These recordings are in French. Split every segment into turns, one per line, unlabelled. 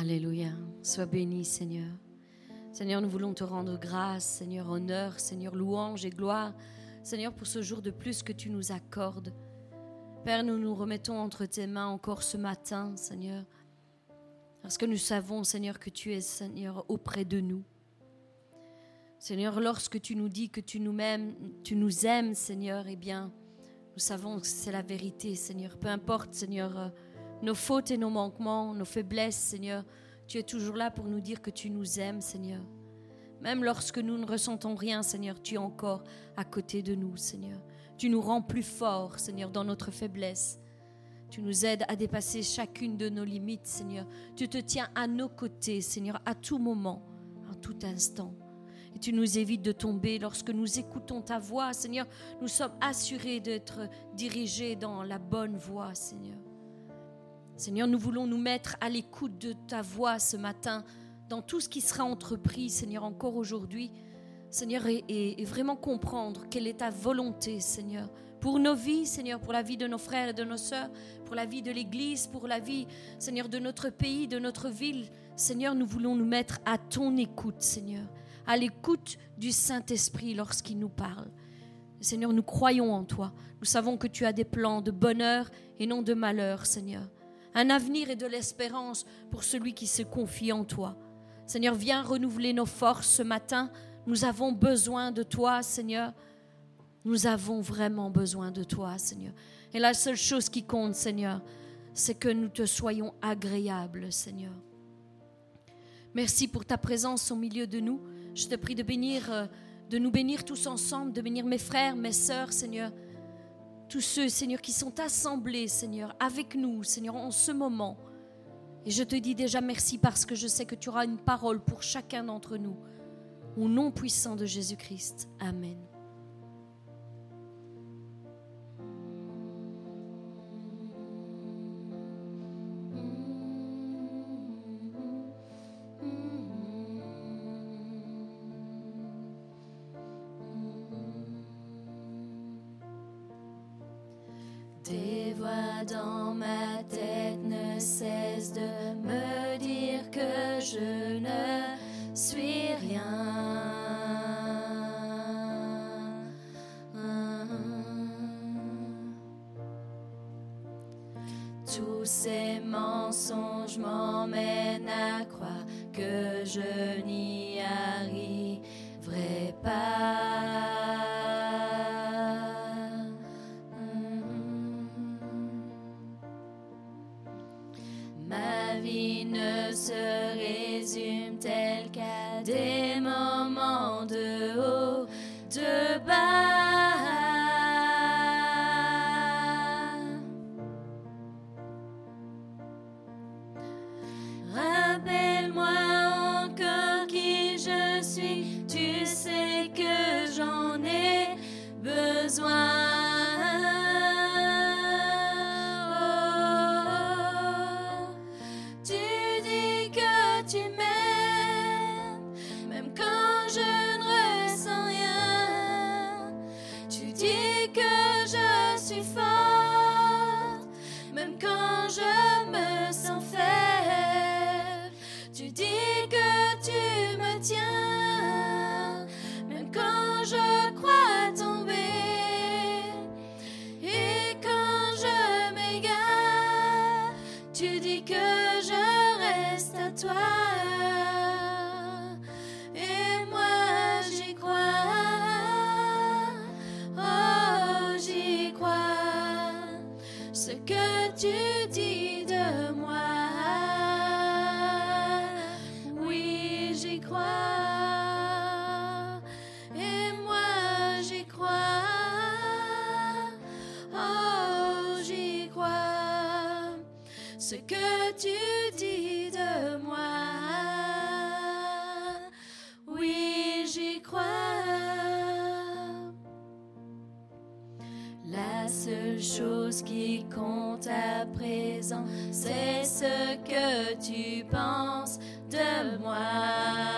Alléluia. Sois béni, Seigneur. Seigneur, nous voulons te rendre grâce, Seigneur, honneur, Seigneur, louange et gloire, Seigneur, pour ce jour de plus que tu nous accordes. Père, nous nous remettons entre tes mains encore ce matin, Seigneur, parce que nous savons, Seigneur, que tu es, Seigneur, auprès de nous. Seigneur, lorsque tu nous dis que tu nous aimes, tu nous aimes, Seigneur, eh bien, nous savons que c'est la vérité, Seigneur. Peu importe, Seigneur, nos fautes et nos manquements, nos faiblesses, Seigneur, tu es toujours là pour nous dire que tu nous aimes, Seigneur. Même lorsque nous ne ressentons rien, Seigneur, tu es encore à côté de nous, Seigneur. Tu nous rends plus forts, Seigneur, dans notre faiblesse. Tu nous aides à dépasser chacune de nos limites, Seigneur. Tu te tiens à nos côtés, Seigneur, à tout moment, en tout instant. Et tu nous évites de tomber lorsque nous écoutons ta voix, Seigneur. Nous sommes assurés d'être dirigés dans la bonne voie, Seigneur. Seigneur, nous voulons nous mettre à l'écoute de ta voix ce matin dans tout ce qui sera entrepris, Seigneur, encore aujourd'hui. Seigneur, et, vraiment comprendre quelle est ta volonté, Seigneur, pour nos vies, Seigneur, pour la vie de nos frères et de nos sœurs, pour la vie de l'Église, pour la vie, Seigneur, de notre pays, de notre ville. Seigneur, nous voulons nous mettre à ton écoute, Seigneur, à l'écoute du Saint-Esprit lorsqu'il nous parle. Seigneur, nous croyons en toi. Nous savons que tu as des plans de bonheur et non de malheur, Seigneur un avenir et de l'espérance pour celui qui se confie en toi. Seigneur, viens renouveler nos forces ce matin. Nous avons besoin de toi, Seigneur. Nous avons vraiment besoin de toi, Seigneur. Et la seule chose qui compte, Seigneur, c'est que nous te soyons agréables, Seigneur. Merci pour ta présence au milieu de nous. Je te prie de bénir, euh, de nous bénir tous ensemble, de bénir mes frères, mes sœurs, Seigneur tous ceux, Seigneur, qui sont assemblés, Seigneur, avec nous, Seigneur, en ce moment. Et je te dis déjà merci parce que je sais que tu auras une parole pour chacun d'entre nous. Au nom puissant de Jésus-Christ. Amen. Besoin. Chose qui compte à présent, c'est ce que tu penses de moi.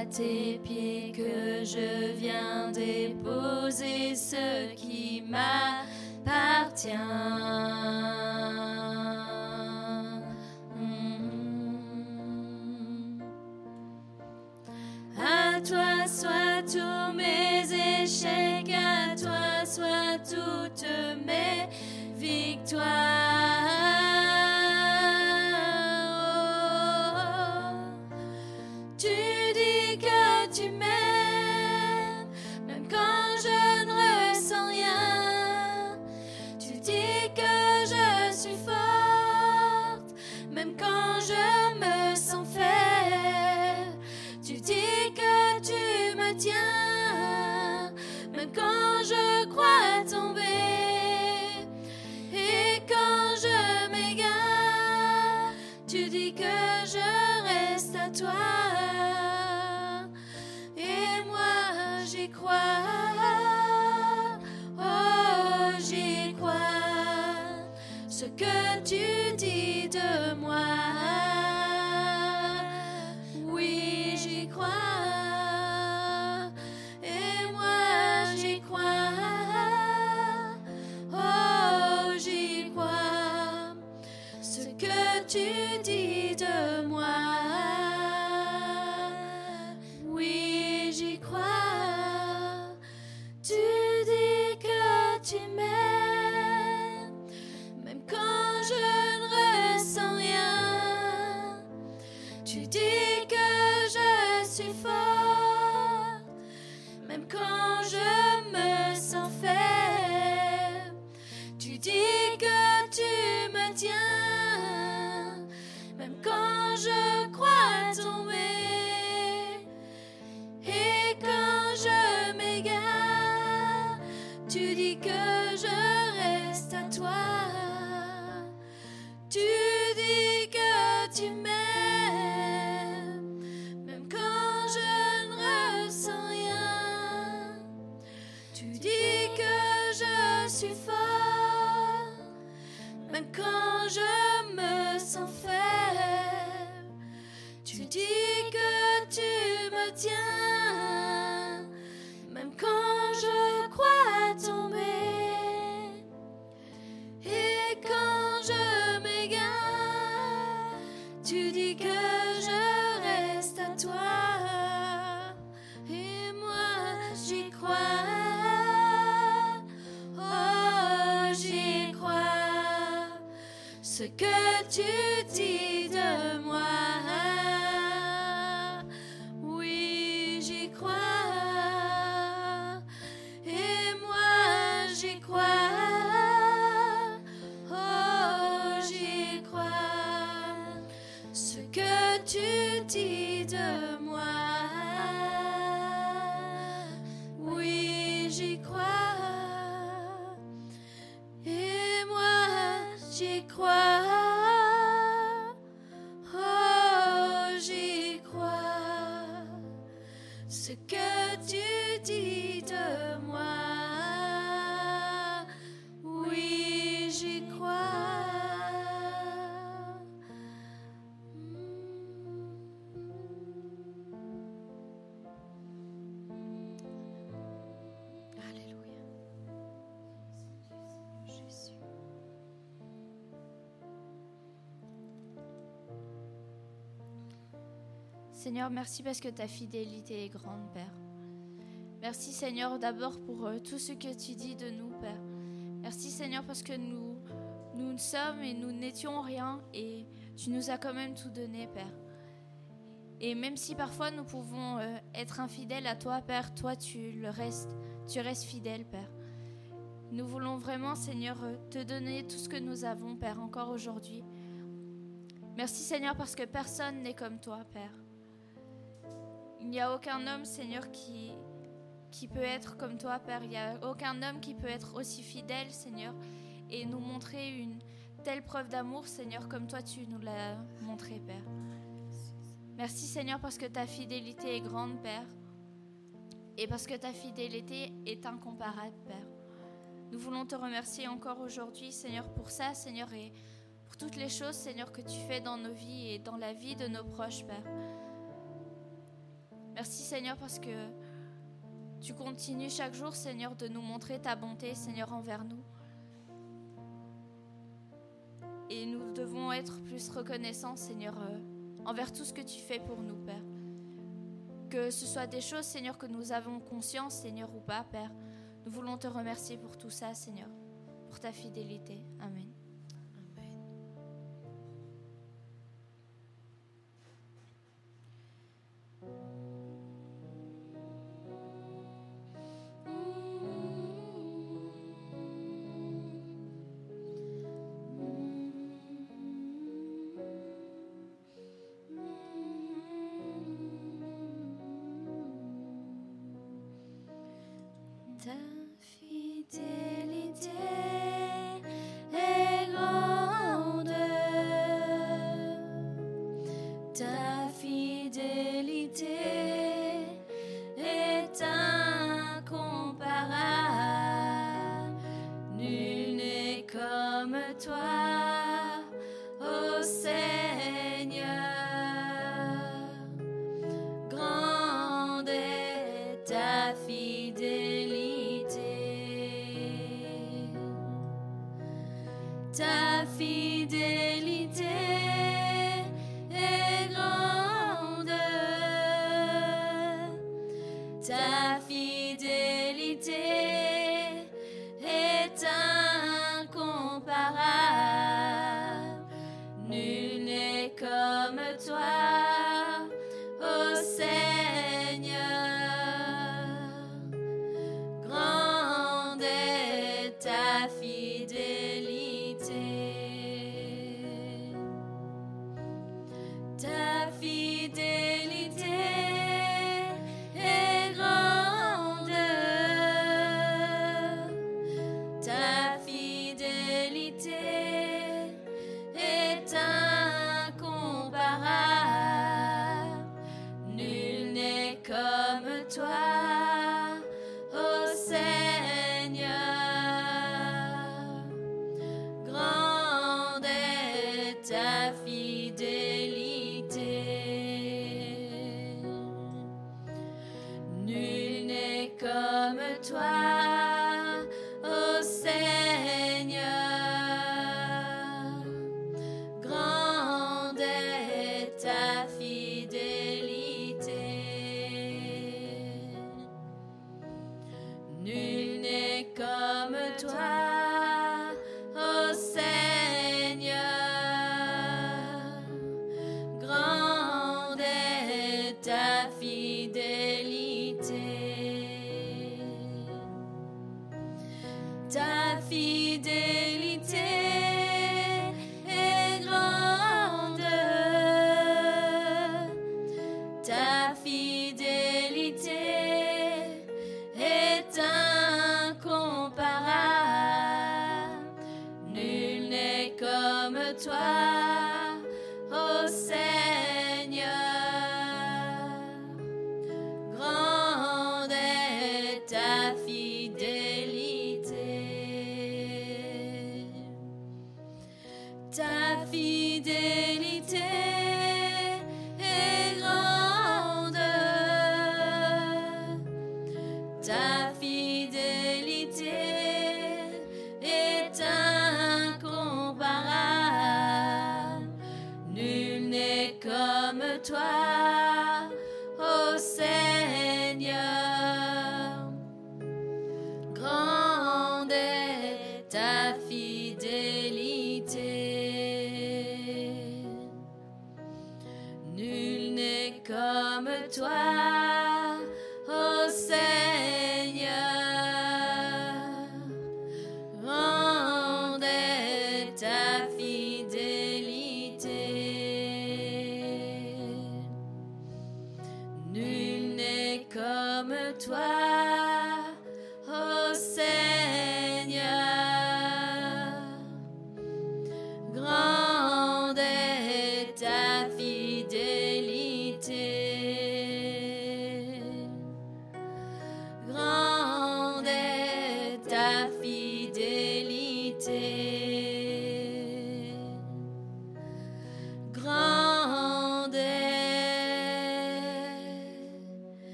à tes pieds que je viens déposer ce qui m'appartient. Mm. À toi soient tous mes échecs, à toi soient toutes mes victoires. to que je reste à toi. Et moi, j'y crois. Oh, j'y crois. Ce que tu dis de moi. sorti de moi. Oui, j'y crois. Et moi, j'y crois. Seigneur, merci parce que ta fidélité est grande, Père. Merci, Seigneur, d'abord pour euh, tout ce que tu dis de nous, Père. Merci, Seigneur, parce que nous, nous sommes et nous n'étions rien et tu nous as quand même tout donné, Père. Et même si parfois nous pouvons euh, être infidèles à toi, Père, toi tu le restes, tu restes fidèle, Père. Nous voulons vraiment, Seigneur, euh, te donner tout ce que nous avons, Père, encore aujourd'hui. Merci, Seigneur, parce que personne n'est comme toi, Père. Il n'y a aucun homme, Seigneur, qui, peut être comme toi, Père. Il n'y a aucun homme qui peut être aussi fidèle, Seigneur, et nous montrer une telle preuve d'amour, Seigneur, comme toi tu nous l'as montré, Père. Merci Seigneur parce que ta fidélité est grande, Père. Et parce que ta fidélité est incomparable, Père. Nous voulons te remercier encore aujourd'hui, Seigneur, pour ça, Seigneur, et pour toutes les choses, Seigneur, que tu fais dans nos vies et dans la vie de nos proches, Père. Merci, Seigneur, parce que tu continues chaque jour, Seigneur, de nous montrer ta bonté, Seigneur, envers nous. Et nous devons être plus reconnaissants, Seigneur, euh, envers tout ce que tu fais pour nous, Père. Que ce soit des choses, Seigneur, que nous avons conscience, Seigneur, ou pas, Père. Nous voulons te remercier pour tout ça, Seigneur, pour ta fidélité. Amen.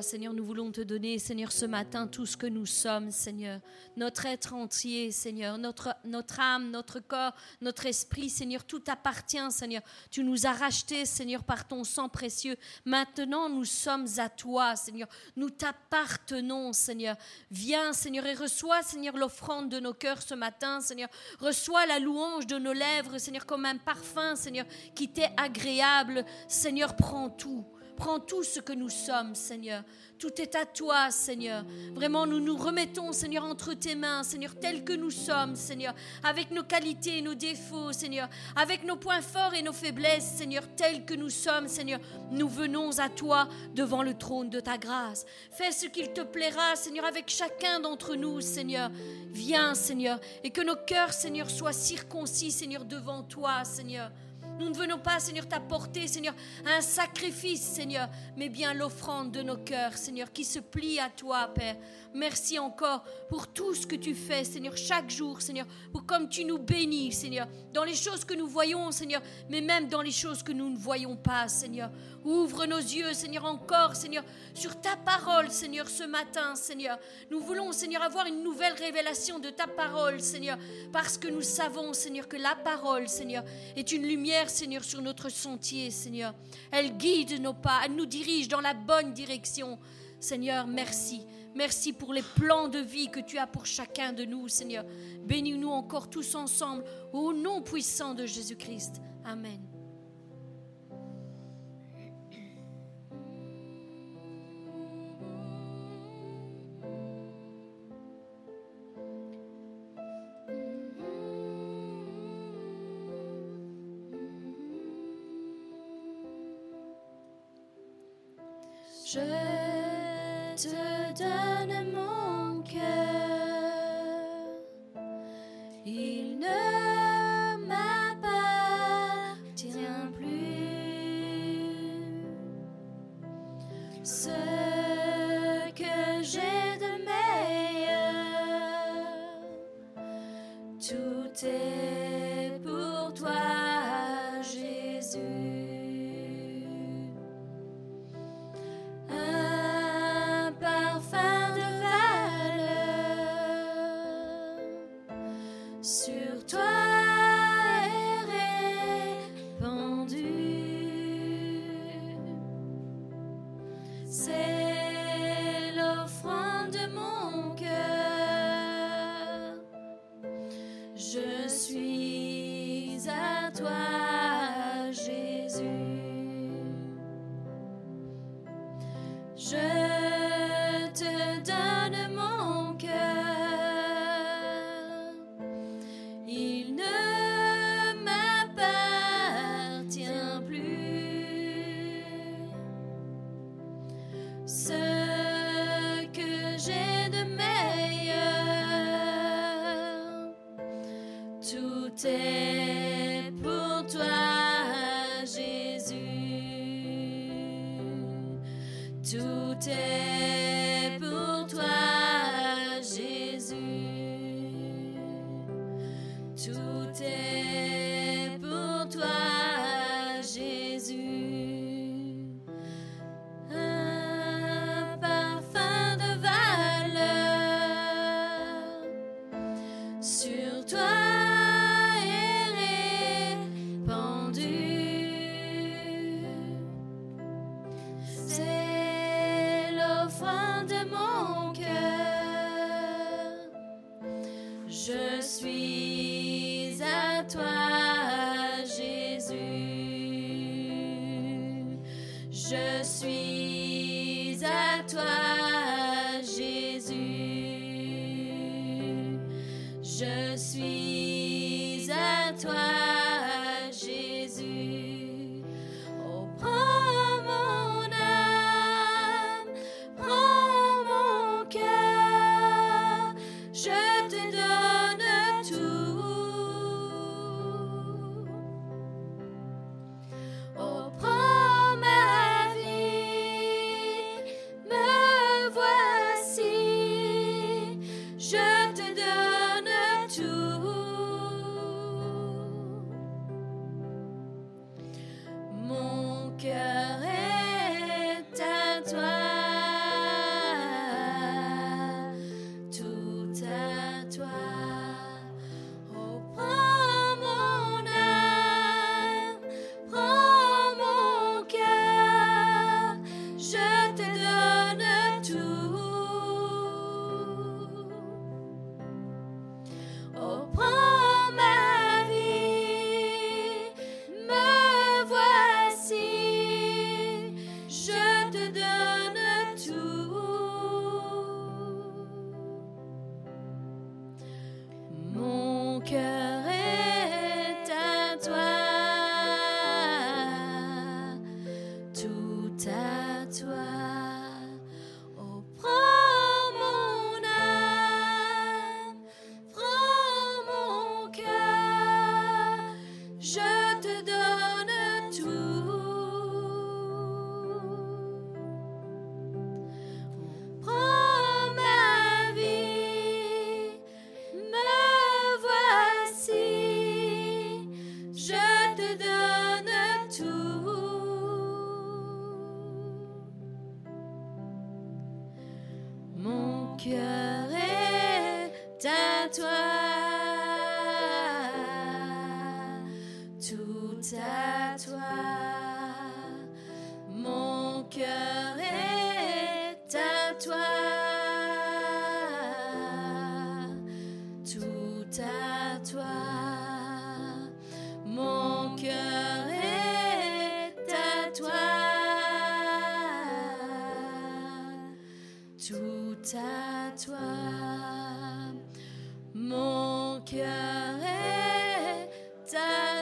Seigneur. Nous voulons te donner, Seigneur, ce matin tout ce que nous sommes, Seigneur. Notre être entier, Seigneur. Notre, notre âme, notre corps, notre esprit, Seigneur. Tout appartient, Seigneur. Tu nous as rachetés, Seigneur, par ton sang précieux. Maintenant, nous sommes à toi, Seigneur. Nous t'appartenons, Seigneur. Viens, Seigneur, et reçois, Seigneur, l'offrande de nos cœurs ce matin, Seigneur. Reçois la louange de nos lèvres, Seigneur, comme un parfum, Seigneur, qui t'est agréable. Seigneur, prends tout. Prends tout ce que nous sommes, Seigneur. Tout est à toi, Seigneur. Vraiment, nous nous remettons, Seigneur, entre tes mains, Seigneur, tels que nous sommes, Seigneur, avec nos qualités et nos défauts, Seigneur, avec nos points forts et nos faiblesses, Seigneur, tels que nous sommes, Seigneur. Nous venons à toi devant le trône de ta grâce. Fais ce qu'il te plaira, Seigneur, avec chacun d'entre nous, Seigneur. Viens, Seigneur, et que nos cœurs, Seigneur, soient circoncis, Seigneur, devant toi, Seigneur. Nous ne venons pas, Seigneur, t'apporter, Seigneur, un sacrifice, Seigneur, mais bien l'offrande de nos cœurs, Seigneur, qui se plie à toi, Père. Merci encore pour tout ce que tu fais, Seigneur, chaque jour, Seigneur, pour comme tu nous bénis, Seigneur, dans les choses que nous voyons, Seigneur, mais même dans les choses que nous ne voyons pas, Seigneur. Ouvre nos yeux, Seigneur, encore, Seigneur, sur ta parole, Seigneur, ce matin, Seigneur. Nous voulons, Seigneur, avoir une nouvelle révélation de ta parole, Seigneur, parce que nous savons, Seigneur, que la parole, Seigneur, est une lumière, Seigneur, sur notre sentier, Seigneur. Elle guide nos pas, elle nous dirige dans la bonne direction. Seigneur, merci. Merci pour les plans de vie que tu as pour chacun de nous, Seigneur. Bénis-nous encore tous ensemble, au nom puissant de Jésus-Christ. Amen.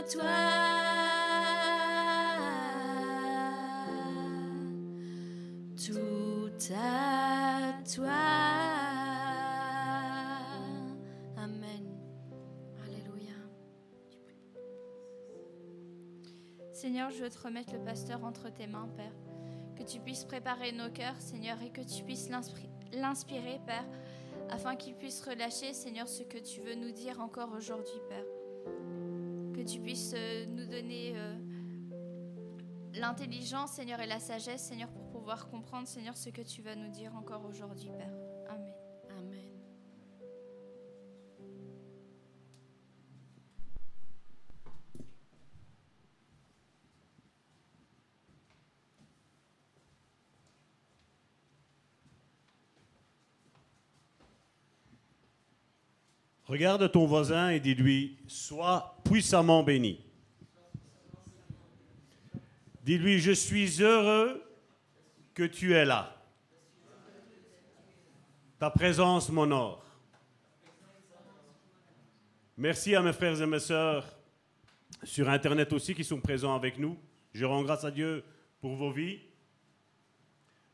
Toi. Tout à toi. Amen. Alléluia.
Seigneur, je veux te remettre le pasteur entre tes mains, Père. Que tu puisses préparer nos cœurs, Seigneur, et que tu puisses l'inspirer, Père, afin qu'il puisse relâcher, Seigneur, ce que tu veux nous dire encore aujourd'hui, Père. Que tu puisses euh, nous donner euh, l'intelligence, Seigneur, et la sagesse, Seigneur, pour pouvoir comprendre, Seigneur, ce que tu vas nous dire encore aujourd'hui, Père. Amen.
Amen.
Regarde ton voisin et dis-lui, sois puissamment béni. Dis-lui, je suis heureux que tu es là. Ta présence m'honore. Merci à mes frères et mes sœurs sur Internet aussi qui sont présents avec nous. Je rends grâce à Dieu pour vos vies.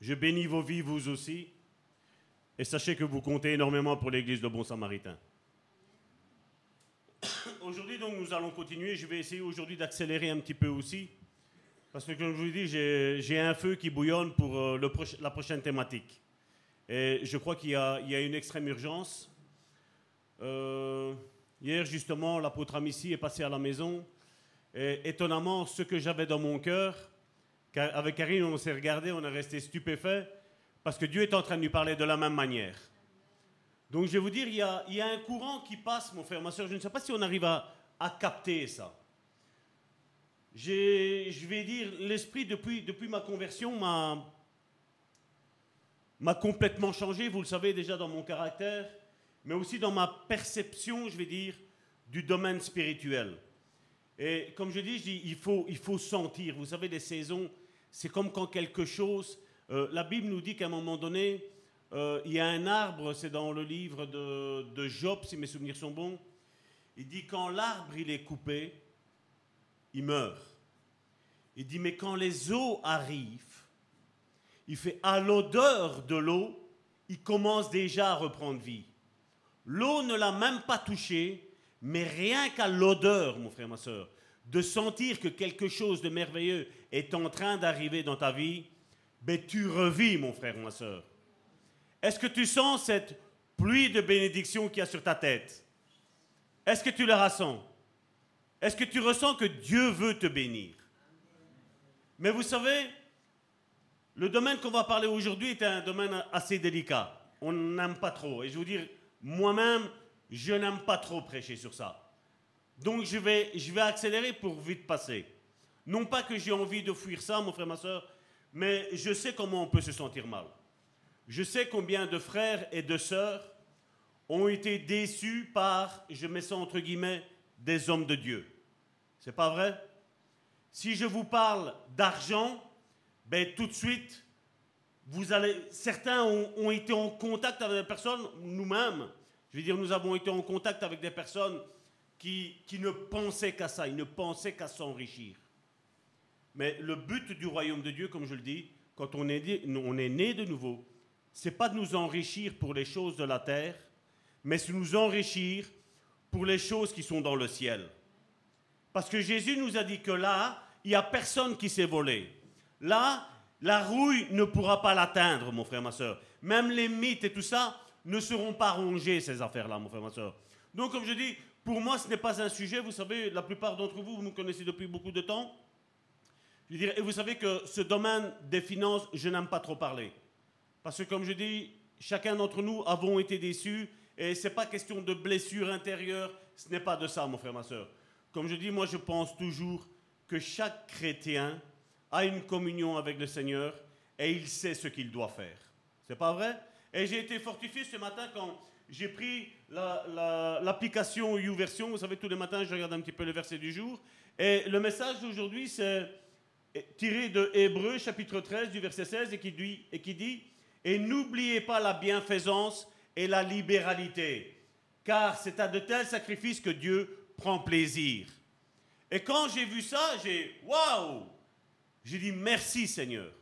Je bénis vos vies, vous aussi. Et sachez que vous comptez énormément pour l'Église de Bon Samaritain. Aujourd'hui, donc, nous allons continuer. Je vais essayer aujourd'hui d'accélérer un petit peu aussi. Parce que, comme je vous dit, j'ai un feu qui bouillonne pour euh, le proche- la prochaine thématique. Et je crois qu'il y, y a une extrême urgence. Euh, hier, justement, l'apôtre Amici est passé à la maison. Et étonnamment, ce que j'avais dans mon cœur, avec Karine, on s'est regardé, on est resté stupéfait, parce que Dieu est en train de lui parler de la même manière. Donc je vais vous dire, il y, a, un courant qui passe, mon frère, ma soeur. Je ne sais pas si on arrive à, capter ça. Je vais dire, l'esprit, depuis, ma conversion, m'a complètement changé, vous le savez déjà dans mon caractère, mais aussi dans ma perception, je vais dire, du domaine spirituel. Et comme je dis, il faut sentir. Vous savez, les saisons, c'est comme quand quelque chose... euh, la Bible nous dit qu'à un moment donné, euh, il y a un arbre, c'est dans le livre de, Job, si mes souvenirs sont bons. Il dit quand l'arbre il est coupé, il meurt. Il dit mais quand les eaux arrivent, il fait à l'odeur de l'eau, il commence déjà à reprendre vie. L'eau ne l'a même pas touché, mais rien qu'à l'odeur, mon frère, ma soeur, de sentir que quelque chose de merveilleux est en train d'arriver dans ta vie, ben tu revis, mon frère, ma soeur. Est-ce que tu sens cette pluie de bénédiction qu'il y a sur ta tête? Est-ce que tu la ressens? Est-ce que tu ressens que Dieu veut te bénir? Mais vous savez, le domaine qu'on va parler aujourd'hui est un domaine assez délicat. On n'aime pas trop. Et je vous dire, moi-même, je n'aime pas trop prêcher sur ça. Donc je vais, je vais accélérer pour vite passer. Non pas que j'ai envie de fuir ça, mon frère, ma soeur, mais je sais comment on peut se sentir mal. Je sais combien de frères et de sœurs ont été déçus par, je mets ça entre guillemets, des hommes de Dieu. C'est pas vrai? Si je vous parle d'argent, ben tout de suite, vous allez, certains ont, été en contact avec des personnes, nous-mêmes, je veux dire, nous avons été en contact avec des personnes qui, qui ne pensaient qu'à ça, ils ne pensaient qu'à s'enrichir. Mais le but du royaume de Dieu, comme je le dis, quand on est né de nouveau, c'est pas de nous enrichir pour les choses de la terre, mais c'est nous enrichir pour les choses qui sont dans le ciel. Parce que Jésus nous a dit que là, il n'y a personne qui s'est volé. Là, la rouille ne pourra pas l'atteindre, mon frère, ma soeur. Même les mythes et tout ça ne seront pas rongés, ces affaires-là, mon frère, ma soeur. Donc, comme je dis, pour moi, ce n'est pas un sujet. Vous savez, la plupart d'entre vous, vous me connaissez depuis beaucoup de temps. Je et vous savez que ce domaine des finances, je n'aime pas trop parler. Parce que, comme je dis, chacun d'entre nous avons été déçus. Et ce n'est pas question de blessure intérieure. Ce n'est pas de ça, mon frère, ma soeur. Comme je dis, moi, je pense toujours que chaque chrétien a une communion avec le Seigneur et il sait ce qu'il doit faire. C'est pas vrai? Et j'ai été fortifié ce matin quand j'ai pris la- la- l'application YouVersion. Vous savez, tous les matins, je regarde un petit peu le verset du jour. Et le message d'aujourd'hui, c'est tiré de Hébreu, chapitre 13, du verset 16, et qui dit, et qui dit Et n'oubliez pas la bienfaisance et la libéralité, car c'est à de tels sacrifices que Dieu prend plaisir. Et quand j'ai vu ça, j'ai Waouh J'ai dit Merci Seigneur.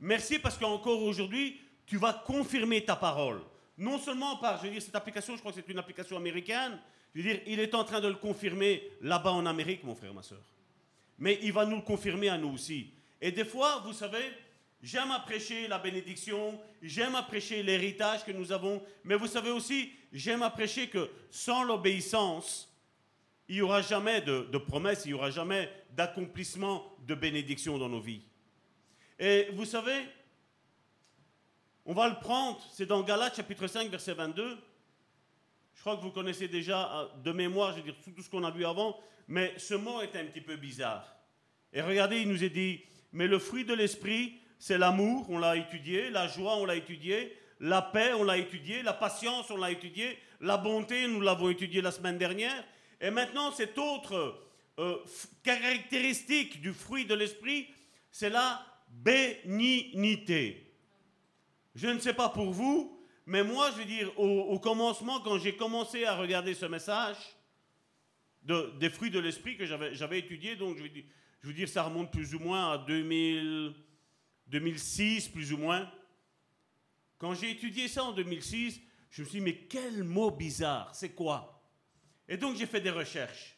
Merci parce qu'encore aujourd'hui, tu vas confirmer ta parole. Non seulement par, je veux dire, cette application, je crois que c'est une application américaine, je veux dire, il est en train de le confirmer là-bas en Amérique, mon frère, ma soeur. Mais il va nous le confirmer à nous aussi. Et des fois, vous savez, j'aime à prêcher la bénédiction, j'aime à prêcher l'héritage que nous avons, mais vous savez aussi, j'aime à prêcher que sans l'obéissance, il n'y aura jamais de, de promesse, il n'y aura jamais d'accomplissement de bénédiction dans nos vies. Et vous savez, on va le prendre, c'est dans Galates chapitre 5, verset 22. Je crois que vous connaissez déjà euh, de mémoire, je veux dire, tout tout ce qu'on a vu avant, mais ce mot est un petit peu bizarre. Et regardez, il nous est dit, mais le fruit de l'esprit, c'est l'amour, on l'a étudié, la joie, on l'a étudié, la paix, on l'a étudié, la patience, on l'a étudié, la bonté, nous l'avons étudié la semaine dernière. Et maintenant, cette autre euh, caractéristique du fruit de l'esprit, c'est la bénignité. Je ne sais pas pour vous, mais moi, je veux dire, au, commencement, quand j'ai commencé à regarder ce message de- des fruits de l'esprit que j'avais étudié, donc je veux, je veux dire, ça remonte plus ou moins à 2000, 2006, plus ou moins. Quand j'ai étudié ça en 2006, je me suis dit, mais quel mot bizarre, c'est quoi? Et donc j'ai fait des recherches.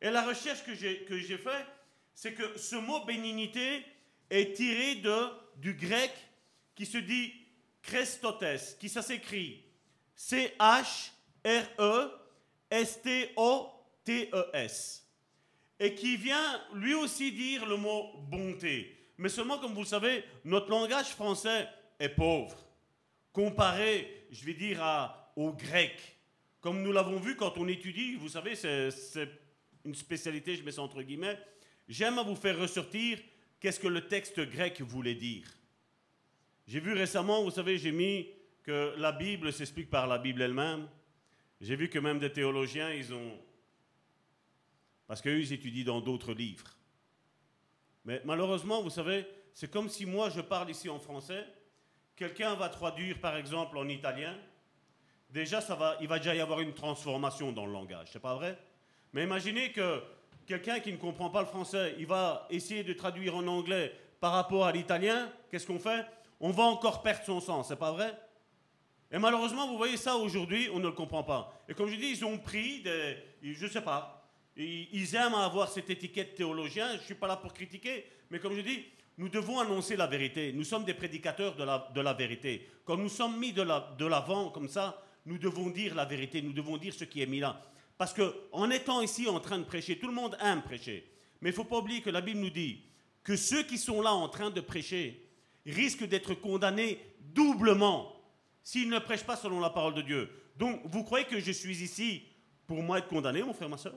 Et la recherche que j'ai que j'ai fait, c'est que ce mot bénignité est tiré de, du grec qui se dit Christotes, qui ça s'écrit? C-H-R-E-S-T-O-T-E-S, et qui vient lui aussi dire le mot bonté. Mais seulement, comme vous le savez, notre langage français est pauvre, comparé, je vais dire, au grec. Comme nous l'avons vu quand on étudie, vous savez, c'est c'est une spécialité, je mets ça entre guillemets, j'aime à vous faire ressortir qu'est-ce que le texte grec voulait dire. J'ai vu récemment, vous savez, j'ai mis que la Bible s'explique par la Bible elle-même. J'ai vu que même des théologiens, ils ont, Parce qu'eux, ils étudient dans d'autres livres. Mais malheureusement, vous savez, c'est comme si moi, je parle ici en français, quelqu'un va traduire, par exemple, en italien. Déjà, ça va, il va déjà y avoir une transformation dans le langage, c'est pas vrai? Mais imaginez que quelqu'un qui ne comprend pas le français, il va essayer de traduire en anglais par rapport à l'italien, qu'est-ce qu'on fait? On va encore perdre son sens, c'est pas vrai? Et malheureusement, vous voyez ça aujourd'hui, on ne le comprend pas. Et comme je dis, ils ont pris des, je sais pas, ils aiment avoir cette étiquette théologien, je ne suis pas là pour critiquer, mais comme je dis, nous devons annoncer la vérité. Nous sommes des prédicateurs de la, vérité. Quand nous sommes mis de l'avant comme ça, nous devons dire la vérité, nous devons dire ce qui est mis là. Parce qu'en étant ici en train de prêcher, tout le monde aime prêcher. Mais il ne faut pas oublier que la Bible nous dit que ceux qui sont là en train de prêcher risquent d'être condamnés doublement s'ils ne prêchent pas selon la parole de Dieu. Donc, vous croyez que je suis ici pour moi être condamné, mon frère, ma soeur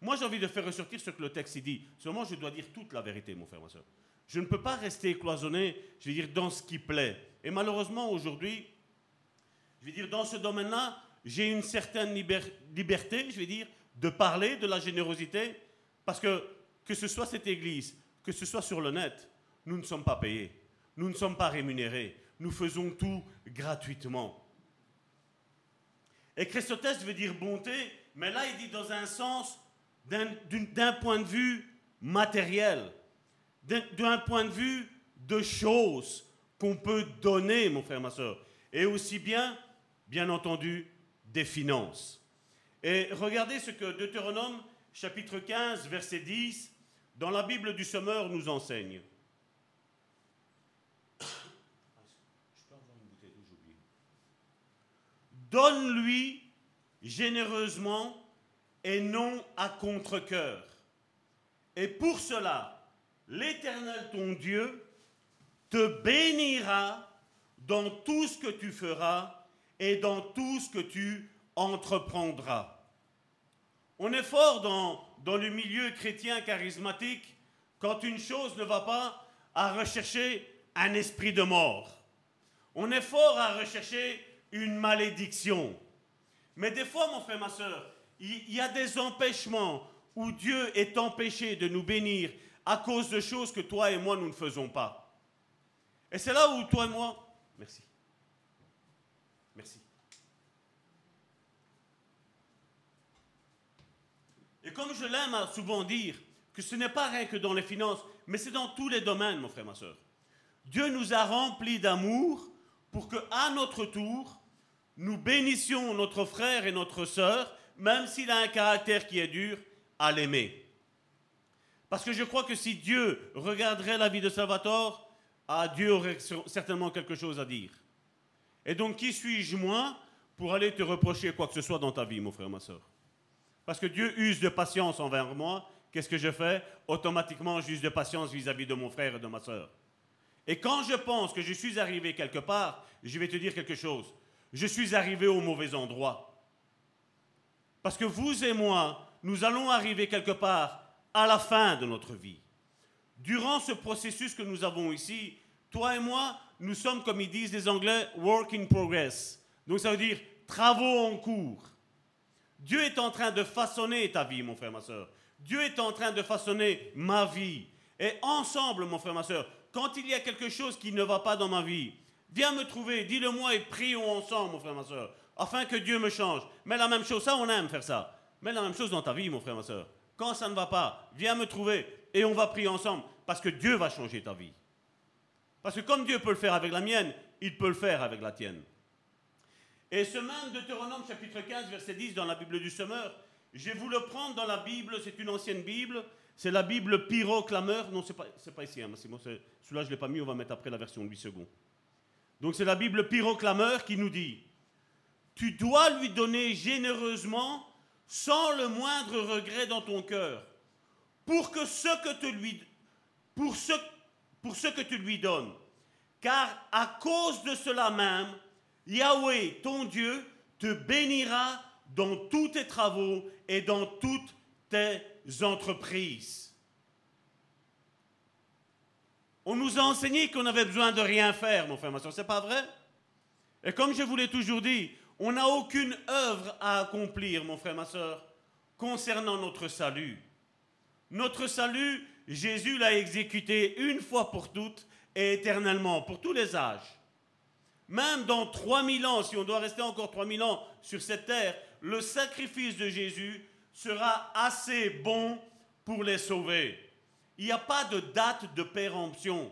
Moi, j'ai envie de faire ressortir ce que le texte dit. Seulement, je dois dire toute la vérité, mon frère, ma soeur. Je ne peux pas rester cloisonné, je veux dire, dans ce qui plaît. Et malheureusement, aujourd'hui, je veux dire, dans ce domaine-là, j'ai une certaine liberté, je vais dire, de parler de la générosité, parce que que ce soit cette église, que ce soit sur le net, nous ne sommes pas payés, nous ne sommes pas rémunérés, nous faisons tout gratuitement. Et Christotès veut dire bonté, mais là il dit dans un sens, d'un point de vue matériel, d'un point de vue de choses qu'on peut donner, mon frère, ma soeur, et aussi bien, bien entendu, des finances. Et regardez ce que Deutéronome chapitre 15, verset 10, dans la Bible du Sommeur nous enseigne. Donne-lui généreusement et non à contre-coeur. Et pour cela, l'Éternel ton Dieu te bénira dans tout ce que tu feras et dans tout ce que tu entreprendras. On est fort dans, dans le milieu chrétien charismatique quand une chose ne va pas à rechercher un esprit de mort. On est fort à rechercher une malédiction. Mais des fois, mon frère, ma soeur, il y a des empêchements où Dieu est empêché de nous bénir à cause de choses que toi et moi, nous ne faisons pas. Et c'est là où toi et moi... Merci. Merci. Et comme je l'aime à souvent dire, que ce n'est pas rien que dans les finances, mais c'est dans tous les domaines, mon frère, ma soeur. Dieu nous a remplis d'amour pour que, à notre tour, nous bénissions notre frère et notre sœur, même s'il a un caractère qui est dur, à l'aimer. Parce que je crois que si Dieu regarderait la vie de Salvatore, ah, Dieu aurait certainement quelque chose à dire. Et donc, qui suis-je, moi, pour aller te reprocher quoi que ce soit dans ta vie, mon frère, ma soeur parce que Dieu use de patience envers moi. Qu'est-ce que je fais? Automatiquement, j'use de patience vis-à-vis de mon frère et de ma soeur. Et quand je pense que je suis arrivé quelque part, je vais te dire quelque chose. Je suis arrivé au mauvais endroit. Parce que vous et moi, nous allons arriver quelque part à la fin de notre vie. Durant ce processus que nous avons ici, toi et moi, nous sommes, comme ils disent les Anglais, work in progress. Donc ça veut dire travaux en cours. Dieu est en train de façonner ta vie, mon frère, ma soeur. Dieu est en train de façonner ma vie. Et ensemble, mon frère, ma soeur, quand il y a quelque chose qui ne va pas dans ma vie, viens me trouver, dis-le-moi et prions ensemble, mon frère, ma soeur, afin que Dieu me change. Mais la même chose, ça, on aime faire ça. Mais la même chose dans ta vie, mon frère, ma soeur. Quand ça ne va pas, viens me trouver et on va prier ensemble parce que Dieu va changer ta vie. Parce que comme Dieu peut le faire avec la mienne, il peut le faire avec la tienne. Et ce même Deutéronome chapitre 15, verset 10 dans la Bible du Semeur, je vais vous le prendre dans la Bible, c'est une ancienne Bible, c'est la Bible Pyroclameur. Non, c'est pas, pas ici, hein, celui-là je ne l'ai pas mis, on va mettre après la version 8 secondes. Donc c'est la Bible Pyroclameur qui nous dit Tu dois lui donner généreusement, sans le moindre regret dans ton cœur, pour ce que tu lui donnes. Car à cause de cela même, Yahweh, ton Dieu, te bénira dans tous tes travaux et dans toutes tes entreprises. On nous a enseigné qu'on avait besoin de rien faire, mon frère, ma soeur. C'est pas vrai? Et comme je vous l'ai toujours dit, on n'a aucune œuvre à accomplir, mon frère, ma soeur. concernant notre salut. Notre salut, Jésus l'a exécuté une fois pour toutes et éternellement, pour tous les âges. Même dans 3000 ans, si on doit rester encore 3000 ans sur cette terre, le sacrifice de Jésus sera assez bon pour les sauver. Il n'y a pas de date de péremption.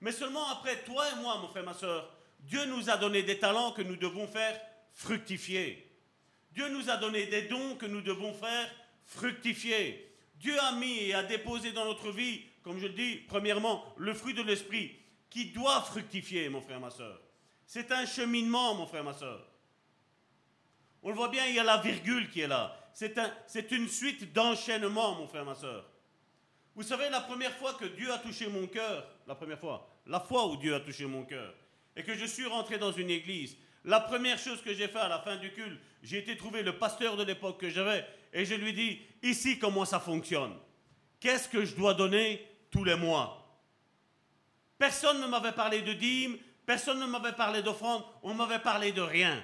Mais seulement après toi et moi, mon frère, ma soeur, Dieu nous a donné des talents que nous devons faire fructifier. Dieu nous a donné des dons que nous devons faire fructifier. Dieu a mis et a déposé dans notre vie, comme je le dis, premièrement, le fruit de l'esprit qui doit fructifier, mon frère, ma soeur. C'est un cheminement, mon frère, ma soeur. On le voit bien, il y a la virgule qui est là. C'est un, une suite d'enchaînements, mon frère, ma soeur. Vous savez, la première fois que Dieu a touché mon cœur, la première fois, la fois où Dieu a touché mon cœur, et que je suis rentré dans une église, la première chose que j'ai fait à la fin du culte, j'ai été trouver le pasteur de l'époque que j'avais, et je lui dis, ici comment ça fonctionne? Qu'est-ce que je dois donner tous les mois? Personne ne m'avait parlé de dîmes, personne ne m'avait parlé d'offrande, on m'avait parlé de rien.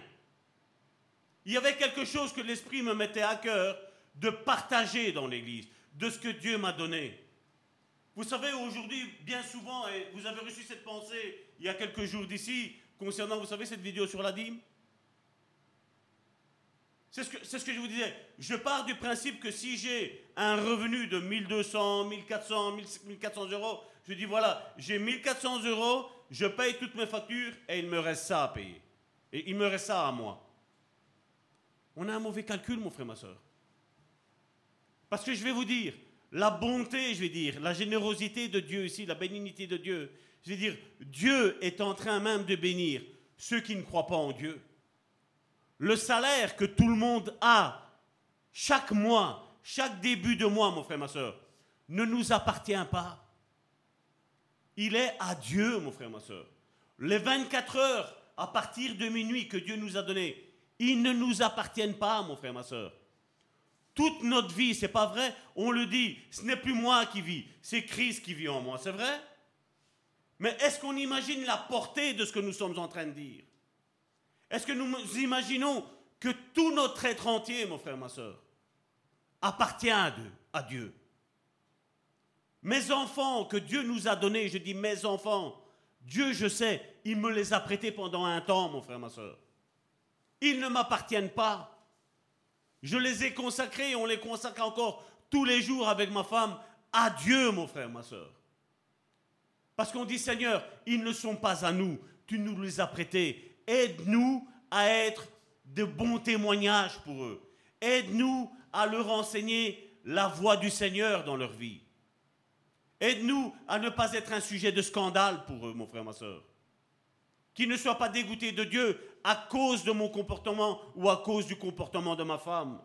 Il y avait quelque chose que l'Esprit me mettait à cœur de partager dans l'Église, de ce que Dieu m'a donné. Vous savez, aujourd'hui, bien souvent, et vous avez reçu cette pensée il y a quelques jours d'ici, concernant, vous savez, cette vidéo sur la dîme c'est ce, que, je vous disais. Je pars du principe que si j'ai un revenu de 1200, 1400, 1400 euros, je dis voilà, j'ai 1400 euros, je paye toutes mes factures et il me reste ça à payer. Et il me reste ça à moi. On a un mauvais calcul, mon frère, ma soeur. Parce que je vais vous dire, la bonté, je vais dire, la générosité de Dieu ici, la bénignité de Dieu, je vais dire, Dieu est en train même de bénir ceux qui ne croient pas en Dieu. Le salaire que tout le monde a chaque mois, chaque début de mois, mon frère, ma soeur, ne nous appartient pas. Il est à Dieu, mon frère, ma soeur. Les 24 heures à partir de minuit que Dieu nous a données, ils ne nous appartiennent pas, mon frère, ma soeur. Toute notre vie, c'est pas vrai? On le dit, ce n'est plus moi qui vis, c'est Christ qui vit en moi, c'est vrai? Mais est-ce qu'on imagine la portée de ce que nous sommes en train de dire? Est-ce que nous imaginons que tout notre être entier, mon frère, ma soeur, appartient à Dieu, Mes enfants que Dieu nous a donnés, je dis mes enfants, Dieu, je sais, il me les a prêtés pendant un temps, mon frère, ma soeur. Ils ne m'appartiennent pas. Je les ai consacrés et on les consacre encore tous les jours avec ma femme à Dieu, mon frère, ma soeur. Parce qu'on dit, Seigneur, ils ne sont pas à nous, tu nous les as prêtés. Aide-nous à être de bons témoignages pour eux. Aide-nous à leur enseigner la voie du Seigneur dans leur vie. Aide-nous à ne pas être un sujet de scandale pour eux, mon frère, ma soeur. Qu'ils ne soient pas dégoûtés de Dieu à cause de mon comportement ou à cause du comportement de ma femme.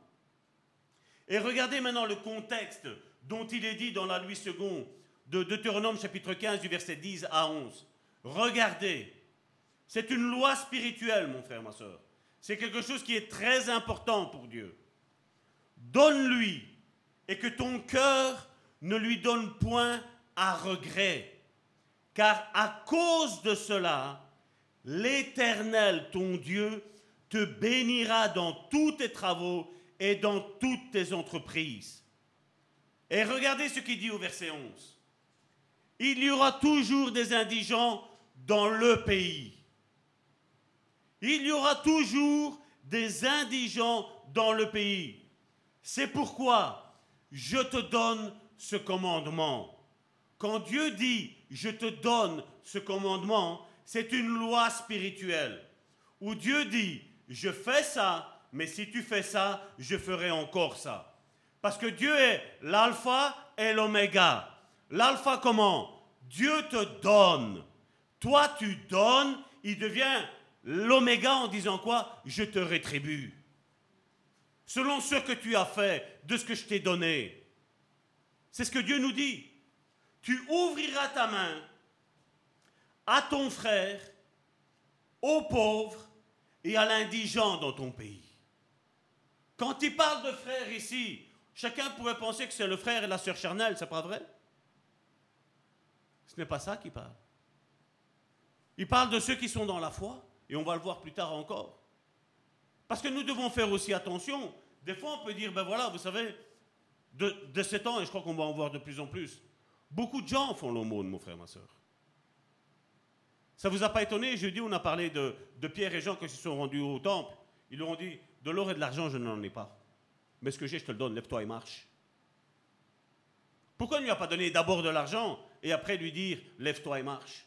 Et regardez maintenant le contexte dont il est dit dans la Louis II de Deutéronome chapitre 15 du verset 10 à 11. Regardez, c'est une loi spirituelle, mon frère, ma soeur. C'est quelque chose qui est très important pour Dieu. Donne-lui et que ton cœur ne lui donne point à regret. Car à cause de cela, l'Éternel, ton Dieu, te bénira dans tous tes travaux et dans toutes tes entreprises. Et regardez ce qu'il dit au verset 11. Il y aura toujours des indigents dans le pays. Il y aura toujours des indigents dans le pays. C'est pourquoi je te donne ce commandement. Quand Dieu dit je te donne ce commandement, c'est une loi spirituelle où Dieu dit, je fais ça, mais si tu fais ça, je ferai encore ça. Parce que Dieu est l'alpha et l'oméga. L'alpha comment? Dieu te donne. Toi, tu donnes, il devient l'oméga en disant quoi? Je te rétribue. Selon ce que tu as fait, de ce que je t'ai donné. C'est ce que Dieu nous dit. Tu ouvriras ta main à ton frère, aux pauvres et à l'indigent dans ton pays. Quand il parle de frère ici, chacun pourrait penser que c'est le frère et la sœur charnelle, c'est pas vrai? Ce n'est pas ça qu'il parle. Il parle de ceux qui sont dans la foi, et on va le voir plus tard encore. Parce que nous devons faire aussi attention, Des fois, on peut dire, ben voilà, vous savez, de, de ces temps, et je crois qu'on va en voir de plus en plus, beaucoup de gens font l'aumône, mon frère, ma soeur. Ça vous a pas étonné Jeudi, on a parlé de, Pierre et Jean ils se sont rendus au temple. Ils leur ont dit, de l'or et de l'argent, je n'en ai pas. Mais ce que j'ai, je te le donne, lève-toi et marche. Pourquoi ne lui a pas donné d'abord de l'argent et après lui dire, lève-toi et marche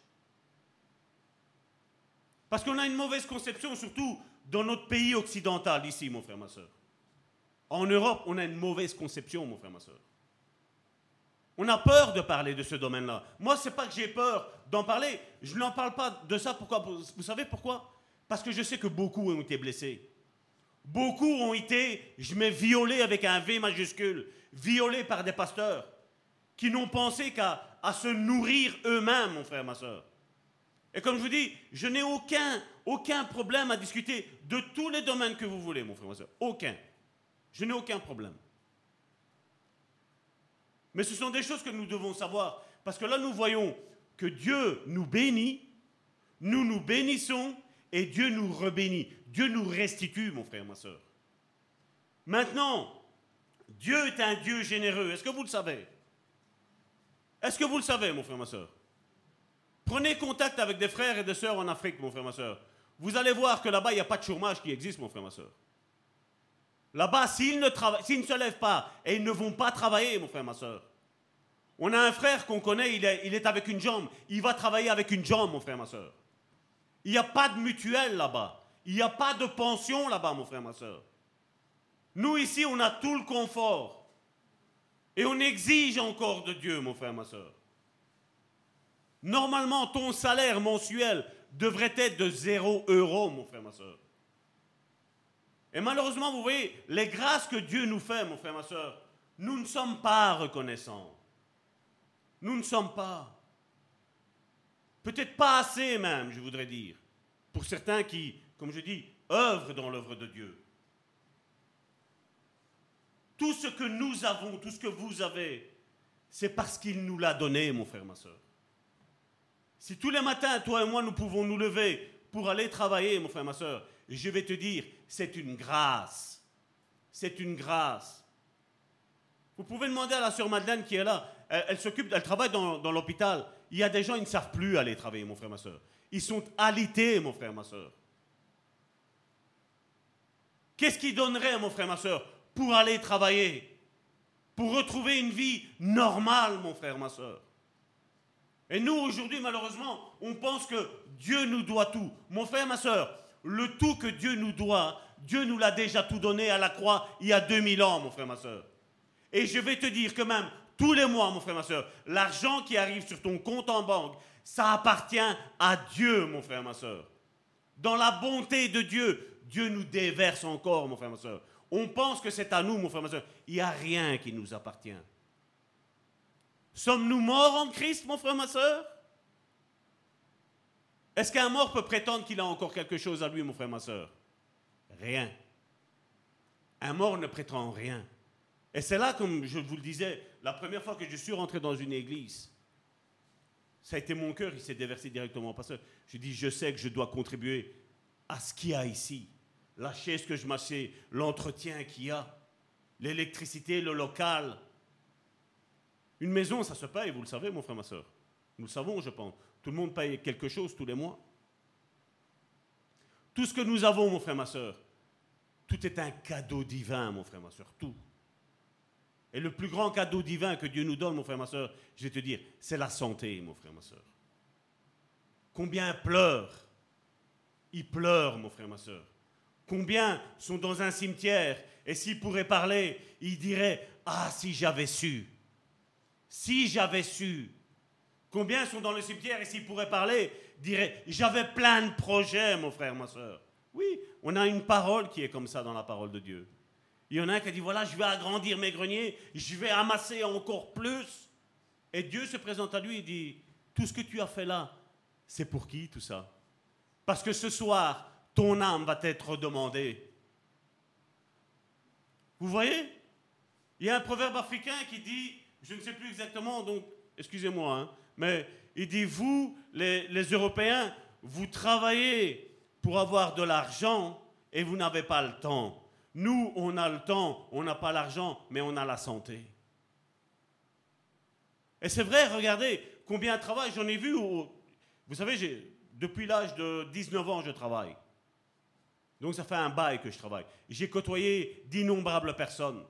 Parce qu'on a une mauvaise conception, surtout dans notre pays occidental, ici, mon frère, ma soeur. En Europe, on a une mauvaise conception, mon frère, ma soeur. On a peur de parler de ce domaine-là. Moi, c'est pas que j'ai peur d'en parler. Je n'en parle pas de ça. Pourquoi? Vous savez pourquoi? Parce que je sais que beaucoup ont été blessés. Beaucoup ont été, je mets violés avec un V majuscule, violés par des pasteurs qui n'ont pensé qu'à à se nourrir eux-mêmes, mon frère, ma soeur. Et comme je vous dis, je n'ai aucun, aucun problème à discuter de tous les domaines que vous voulez, mon frère, ma soeur. Aucun. Je n'ai aucun problème. Mais ce sont des choses que nous devons savoir. Parce que là, nous voyons que Dieu nous bénit, nous nous bénissons et Dieu nous rebénit. Dieu nous restitue, mon frère, ma soeur. Maintenant, Dieu est un Dieu généreux. Est-ce que vous le savez? Est-ce que vous le savez, mon frère, ma soeur? Prenez contact avec des frères et des sœurs en Afrique, mon frère, ma soeur. Vous allez voir que là-bas, il n'y a pas de chômage qui existe, mon frère, ma soeur. Là-bas, s'ils ne, s'ils ne se lèvent pas et ils ne vont pas travailler, mon frère, ma soeur. On a un frère qu'on connaît, il est, avec une jambe. Il va travailler avec une jambe, mon frère, ma soeur. Il n'y a pas de mutuelle là-bas. Il n'y a pas de pension là-bas, mon frère, ma soeur. Nous, ici, on a tout le confort. Et on exige encore de Dieu, mon frère, ma soeur. Normalement, ton salaire mensuel devrait être de 0 euros, mon frère, ma soeur. Et malheureusement, vous voyez, les grâces que Dieu nous fait, mon frère, ma soeur, nous ne sommes pas reconnaissants. Nous ne sommes pas. Peut-être pas assez même, je voudrais dire, pour certains qui, comme je dis, œuvrent dans l'œuvre de Dieu. Tout ce que nous avons, tout ce que vous avez, c'est parce qu'il nous l'a donné, mon frère, ma soeur. Si tous les matins, toi et moi, nous pouvons nous lever pour aller travailler, mon frère, ma soeur, je vais te dire, c'est une grâce. C'est une grâce. Vous pouvez demander à la sœur Madeleine qui est là. Elle, s'occupe, elle travaille dans, l'hôpital. Il y a des gens, ils ne savent plus aller travailler, mon frère, ma soeur. Ils sont alités, mon frère, ma soeur. Qu'est-ce qu'ils donneraient, mon frère, ma soeur, pour aller travailler Pour retrouver une vie normale, mon frère, ma soeur. Et nous, aujourd'hui, malheureusement, on pense que Dieu nous doit tout. Mon frère, ma soeur, le tout que Dieu nous doit, Dieu nous l'a déjà tout donné à la croix il y a 2000 ans, mon frère, ma soeur. Et je vais te dire que même tous les mois, mon frère, ma soeur, l'argent qui arrive sur ton compte en banque, ça appartient à Dieu, mon frère, ma soeur. Dans la bonté de Dieu, Dieu nous déverse encore, mon frère, ma soeur. On pense que c'est à nous, mon frère, ma soeur. Il n'y a rien qui nous appartient. Sommes-nous morts en Christ, mon frère, ma soeur? Est-ce qu'un mort peut prétendre qu'il a encore quelque chose à lui, mon frère, ma soeur? Rien. Un mort ne prétend rien. Et c'est là, comme je vous le disais, la première fois que je suis rentré dans une église, ça a été mon cœur, il s'est déversé directement. Parce que je dis, je sais que je dois contribuer à ce qu'il y a ici. La chaise que je m'assieds, l'entretien qu'il y a, l'électricité, le local. Une maison, ça se paye, vous le savez, mon frère, ma soeur. Nous le savons, je pense. Tout le monde paye quelque chose tous les mois. Tout ce que nous avons, mon frère, ma soeur, tout est un cadeau divin, mon frère, ma soeur, tout. Et le plus grand cadeau divin que Dieu nous donne, mon frère, ma soeur, je vais te dire, c'est la santé, mon frère, ma soeur. Combien pleurent Ils pleurent, mon frère, ma soeur. Combien sont dans un cimetière et s'ils pourraient parler, ils diraient Ah, si j'avais su Si j'avais su Combien sont dans le cimetière et s'ils pourraient parler, diraient J'avais plein de projets, mon frère, ma soeur. Oui, on a une parole qui est comme ça dans la parole de Dieu. Il y en a un qui a dit Voilà, je vais agrandir mes greniers, je vais amasser encore plus. Et Dieu se présente à lui et dit Tout ce que tu as fait là, c'est pour qui tout ça? Parce que ce soir, ton âme va être demandée. Vous voyez? Il y a un proverbe africain qui dit, je ne sais plus exactement, donc excusez-moi, hein, mais il dit, vous, les, Européens, vous travaillez pour avoir de l'argent et vous n'avez pas le temps. Nous, on a le temps, on n'a pas l'argent, mais on a la santé. Et c'est vrai, regardez combien de travail j'en ai vu. vous savez, depuis l'âge de 19 ans, je travaille. Donc ça fait un bail que je travaille. J'ai côtoyé d'innombrables personnes.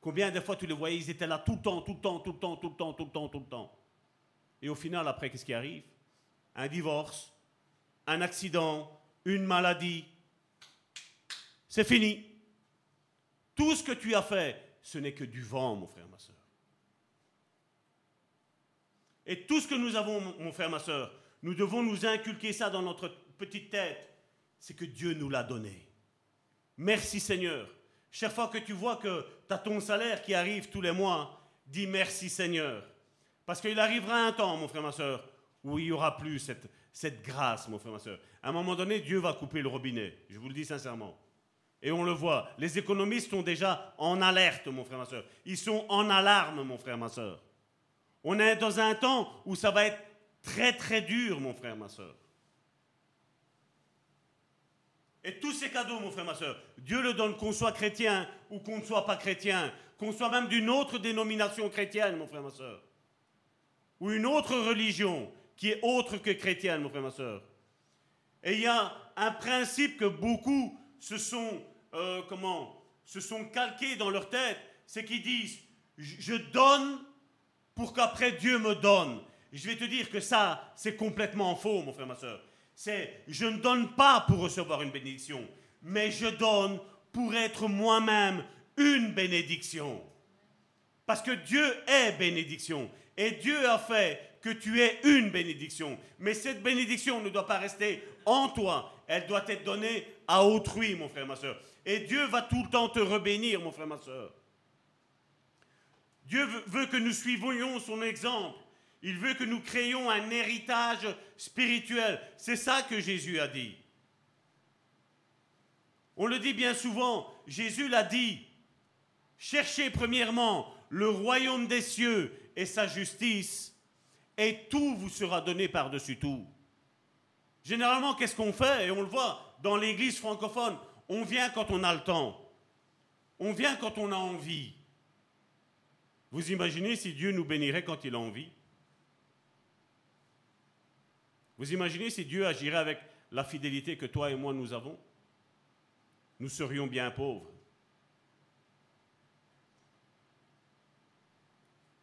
Combien de fois tu les voyais, ils étaient là tout le temps, tout le temps, tout le temps, tout le temps, tout le temps, tout le temps. Et au final, après, qu'est-ce qui arrive? Un divorce, un accident, une maladie. C'est fini. Tout ce que tu as fait, ce n'est que du vent, mon frère, ma soeur. Et tout ce que nous avons, mon frère, ma soeur, nous devons nous inculquer ça dans notre petite tête. C'est que Dieu nous l'a donné. Merci Seigneur. Chaque fois que tu vois que tu as ton salaire qui arrive tous les mois, dis merci Seigneur. Parce qu'il arrivera un temps, mon frère, ma soeur, où il n'y aura plus cette, cette grâce, mon frère, ma soeur. À un moment donné, Dieu va couper le robinet. Je vous le dis sincèrement. Et on le voit. Les économistes sont déjà en alerte, mon frère, ma soeur. Ils sont en alarme, mon frère, ma soeur. On est dans un temps où ça va être très très dur, mon frère, ma soeur. Et tous ces cadeaux, mon frère, ma soeur, Dieu le donne qu'on soit chrétien ou qu'on ne soit pas chrétien, qu'on soit même d'une autre dénomination chrétienne, mon frère, ma soeur, ou une autre religion qui est autre que chrétienne, mon frère, ma soeur. Et il y a un principe que beaucoup se sont, euh, comment, se sont calqués dans leur tête, c'est qu'ils disent, je donne pour qu'après Dieu me donne. Je vais te dire que ça, c'est complètement faux, mon frère, ma soeur. C'est, je ne donne pas pour recevoir une bénédiction, mais je donne pour être moi-même une bénédiction. Parce que Dieu est bénédiction. Et Dieu a fait que tu aies une bénédiction. Mais cette bénédiction ne doit pas rester en toi. Elle doit être donnée à autrui, mon frère, ma soeur. Et Dieu va tout le temps te rebénir, mon frère, ma soeur. Dieu veut que nous suivions son exemple. Il veut que nous créions un héritage spirituel. C'est ça que Jésus a dit. On le dit bien souvent, Jésus l'a dit. Cherchez premièrement le royaume des cieux et sa justice, et tout vous sera donné par-dessus tout. Généralement, qu'est-ce qu'on fait? Et on le voit dans l'église francophone, on vient quand on a le temps. On vient quand on a envie. Vous imaginez si Dieu nous bénirait quand il a envie? Vous imaginez si Dieu agirait avec la fidélité que toi et moi nous avons? Nous serions bien pauvres.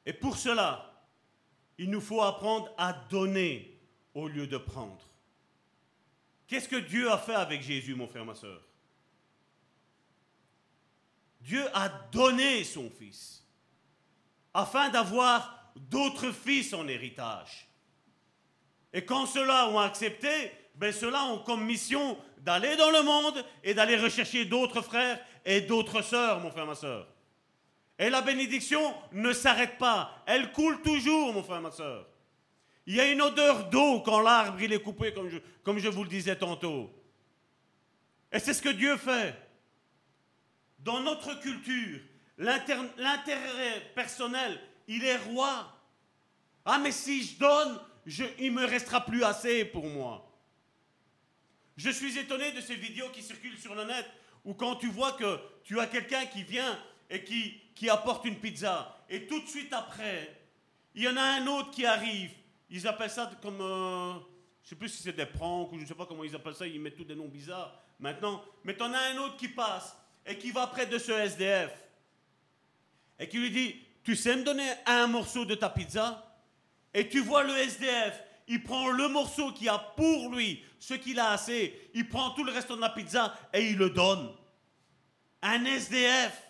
Et pour cela, il nous faut apprendre à donner au lieu de prendre. Qu'est-ce que Dieu a fait avec Jésus, mon frère, ma soeur Dieu a donné son Fils afin d'avoir d'autres fils en héritage. Et quand ceux-là ont accepté, ben ceux-là ont comme mission d'aller dans le monde et d'aller rechercher d'autres frères et d'autres sœurs, mon frère, ma sœur. Et la bénédiction ne s'arrête pas, elle coule toujours, mon frère, ma sœur. Il y a une odeur d'eau quand l'arbre est coupé, comme je, comme je vous le disais tantôt. Et c'est ce que Dieu fait. Dans notre culture, L'intérêt personnel, il est roi. Ah, mais si je donne, il me restera plus assez pour moi. Je suis étonné de ces vidéos qui circulent sur le net où quand tu vois que tu as quelqu'un qui vient et qui, qui apporte une pizza, et tout de suite après, il y en a un autre qui arrive. Ils appellent ça comme, euh, je sais plus si c'est des pranks ou je ne sais pas comment ils appellent ça, ils mettent tous des noms bizarres maintenant. Mais tu en as un autre qui passe et qui va près de ce SDF et qui lui dit, tu sais me donner un morceau de ta pizza? Et tu vois le SDF, il prend le morceau qui a pour lui, ce qu'il a assez, il prend tout le reste de la pizza et il le donne. Un SDF.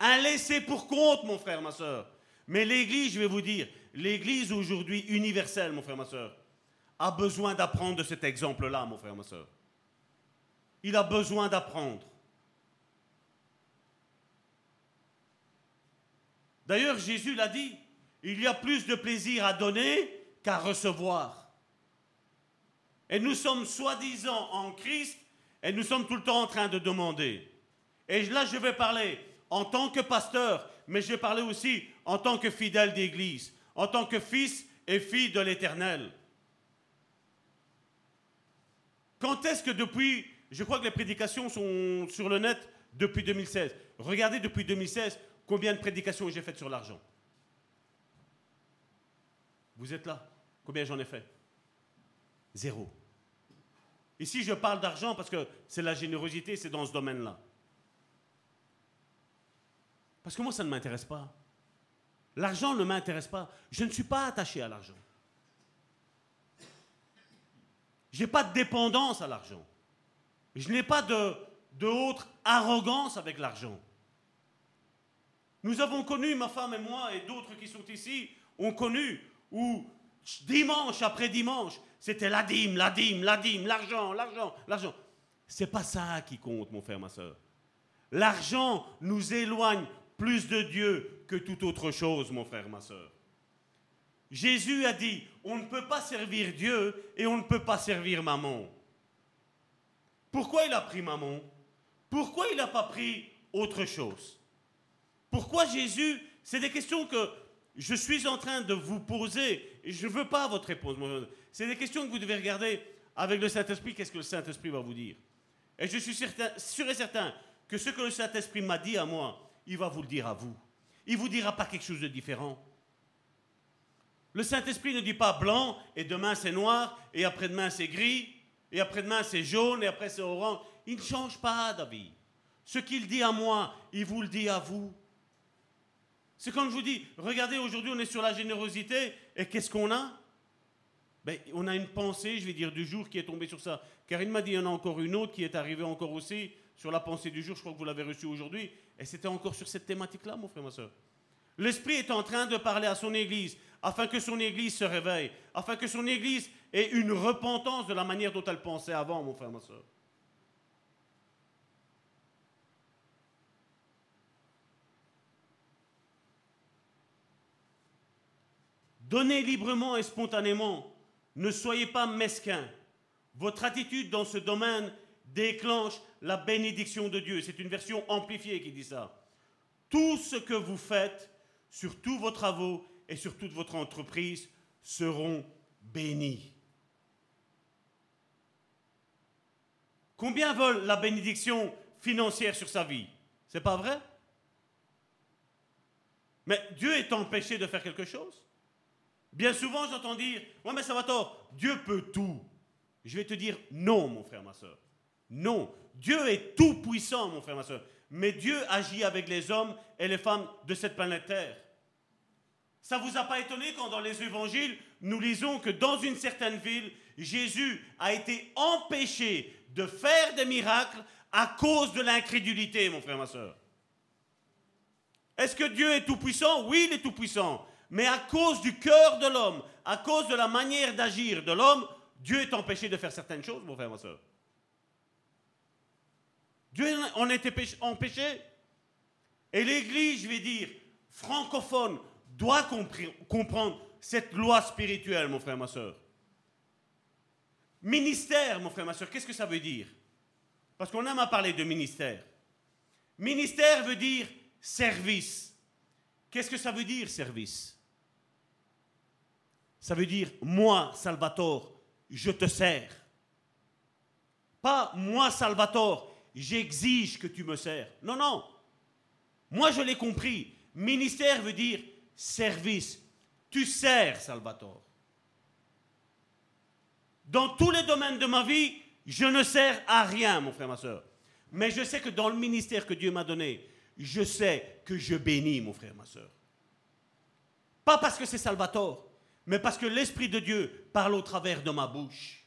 Un laissé pour compte, mon frère, ma soeur. Mais l'Église, je vais vous dire, l'Église aujourd'hui universelle, mon frère, ma soeur, a besoin d'apprendre de cet exemple-là, mon frère, ma soeur. Il a besoin d'apprendre. D'ailleurs, Jésus l'a dit, il y a plus de plaisir à donner qu'à recevoir. Et nous sommes soi-disant en Christ et nous sommes tout le temps en train de demander. Et là, je vais parler en tant que pasteur, mais je vais parler aussi en tant que fidèle d'Église, en tant que fils et fille de l'Éternel. Quand est-ce que depuis Je crois que les prédications sont sur le net depuis 2016. Regardez depuis 2016 combien de prédications j'ai faites sur l'argent. Vous êtes là Combien j'en ai fait? Zéro. Ici, je parle d'argent parce que c'est la générosité, c'est dans ce domaine-là. Parce que moi, ça ne m'intéresse pas. L'argent ne m'intéresse pas. Je ne suis pas attaché à l'argent. Je n'ai pas de dépendance à l'argent. Je n'ai pas de, de haute arrogance avec l'argent. Nous avons connu, ma femme et moi, et d'autres qui sont ici, ont connu où dimanche après dimanche, c'était la dîme, la dîme, la dîme, l'argent, l'argent, l'argent. C'est pas ça qui compte, mon frère, ma soeur. L'argent nous éloigne plus de Dieu que toute autre chose, mon frère, ma soeur. Jésus a dit, on ne peut pas servir Dieu et on ne peut pas servir maman. Pourquoi il a pris maman? Pourquoi il n'a pas pris autre chose? Pourquoi Jésus C'est des questions que je suis en train de vous poser je ne veux pas votre réponse. C'est des questions que vous devez regarder avec le Saint-Esprit. Qu'est-ce que le Saint-Esprit va vous dire? Et je suis certain, sûr et certain que ce que le Saint-Esprit m'a dit à moi, il va vous le dire à vous. Il ne vous dira pas quelque chose de différent. Le Saint-Esprit ne dit pas blanc et demain c'est noir et après-demain c'est gris et après-demain c'est jaune et après c'est orange. Il ne change pas David. Ce qu'il dit à moi, il vous le dit à vous. C'est comme je vous dis, regardez, aujourd'hui on est sur la générosité et qu'est-ce qu'on a? Ben, On a une pensée, je vais dire, du jour qui est tombée sur ça. Karine m'a dit, il y en a encore une autre qui est arrivée encore aussi sur la pensée du jour, je crois que vous l'avez reçue aujourd'hui, et c'était encore sur cette thématique-là, mon frère, ma soeur. L'Esprit est en train de parler à son Église afin que son Église se réveille, afin que son Église ait une repentance de la manière dont elle pensait avant, mon frère, ma soeur. Donnez librement et spontanément. Ne soyez pas mesquins. Votre attitude dans ce domaine déclenche la bénédiction de Dieu. C'est une version amplifiée qui dit ça. Tout ce que vous faites sur tous vos travaux et sur toute votre entreprise seront bénis. Combien veulent la bénédiction financière sur sa vie? C'est pas vrai? Mais Dieu est empêché de faire quelque chose Bien souvent, j'entends dire Ouais, mais ça va tort, Dieu peut tout. Je vais te dire non, mon frère, ma soeur. Non. Dieu est tout puissant, mon frère, ma soeur. Mais Dieu agit avec les hommes et les femmes de cette planète Terre. Ça ne vous a pas étonné quand dans les évangiles, nous lisons que dans une certaine ville, Jésus a été empêché de faire des miracles à cause de l'incrédulité, mon frère, ma soeur. Est-ce que Dieu est tout puissant Oui, il est tout puissant. Mais à cause du cœur de l'homme, à cause de la manière d'agir de l'homme, Dieu est empêché de faire certaines choses, mon frère, ma soeur. Dieu en était empêché. Et l'Église, je vais dire, francophone, doit comprendre cette loi spirituelle, mon frère, ma soeur. Ministère, mon frère, ma soeur, qu'est-ce que ça veut dire? Parce qu'on aime à parler de ministère. Ministère veut dire service. Qu'est-ce que ça veut dire, service? Ça veut dire, moi, Salvatore, je te sers. Pas moi, Salvatore, j'exige que tu me sers. Non, non. Moi, je l'ai compris. Ministère veut dire service. Tu sers, Salvatore. Dans tous les domaines de ma vie, je ne sers à rien, mon frère, ma soeur. Mais je sais que dans le ministère que Dieu m'a donné, je sais que je bénis, mon frère, ma soeur. Pas parce que c'est Salvatore, mais parce que l'Esprit de Dieu parle au travers de ma bouche.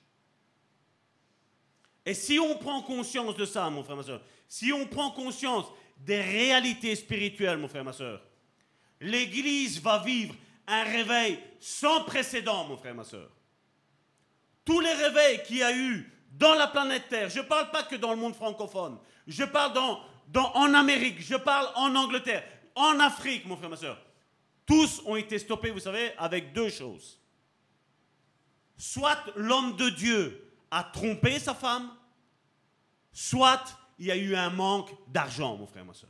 Et si on prend conscience de ça, mon frère, ma soeur, si on prend conscience des réalités spirituelles, mon frère, ma soeur, l'Église va vivre un réveil sans précédent, mon frère, ma soeur. Tous les réveils qu'il y a eu dans la planète Terre, je ne parle pas que dans le monde francophone, je parle en Amérique, je parle en Angleterre, en Afrique, mon frère, ma soeur, tous ont été stoppés, vous savez, avec deux choses. Soit l'homme de Dieu a trompé sa femme, soit il y a eu un manque d'argent, mon frère, ma soeur.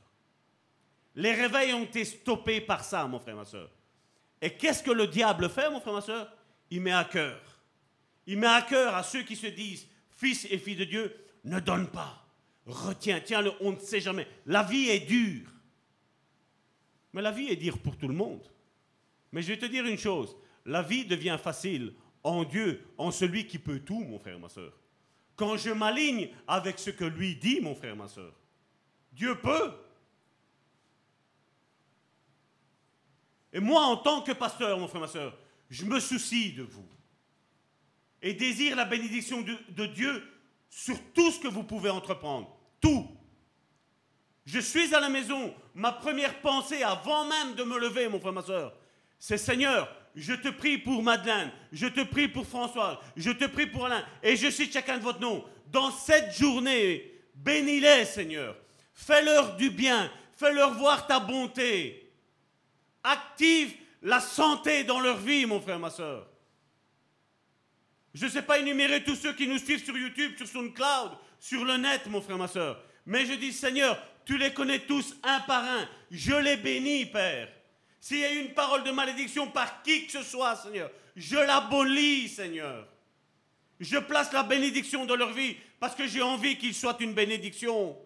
Les réveils ont été stoppés par ça, mon frère, ma soeur. Et qu'est-ce que le diable fait, mon frère, ma soeur? Il met à cœur. Il met à cœur à ceux qui se disent fils et filles de Dieu ne donne pas. Retiens, tiens-le, on ne sait jamais. La vie est dure. Mais la vie est dure pour tout le monde. Mais je vais te dire une chose, la vie devient facile en Dieu, en celui qui peut tout, mon frère, ma soeur. Quand je m'aligne avec ce que lui dit, mon frère, ma soeur, Dieu peut. Et moi, en tant que pasteur, mon frère, ma soeur, je me soucie de vous. Et désire la bénédiction de, de Dieu sur tout ce que vous pouvez entreprendre. Tout. Je suis à la maison. Ma première pensée, avant même de me lever, mon frère, ma soeur, c'est Seigneur, je te prie pour Madeleine, je te prie pour François, je te prie pour Alain, et je cite chacun de votre nom. Dans cette journée, bénis-les, Seigneur. Fais-leur du bien, fais-leur voir ta bonté. Active la santé dans leur vie, mon frère, ma soeur. Je ne sais pas énumérer tous ceux qui nous suivent sur YouTube, sur SoundCloud, sur le net, mon frère, ma soeur. Mais je dis, Seigneur, tu les connais tous un par un. Je les bénis, Père. S'il y a une parole de malédiction par qui que ce soit, Seigneur, je l'abolis, Seigneur. Je place la bénédiction dans leur vie parce que j'ai envie qu'ils soient une bénédiction.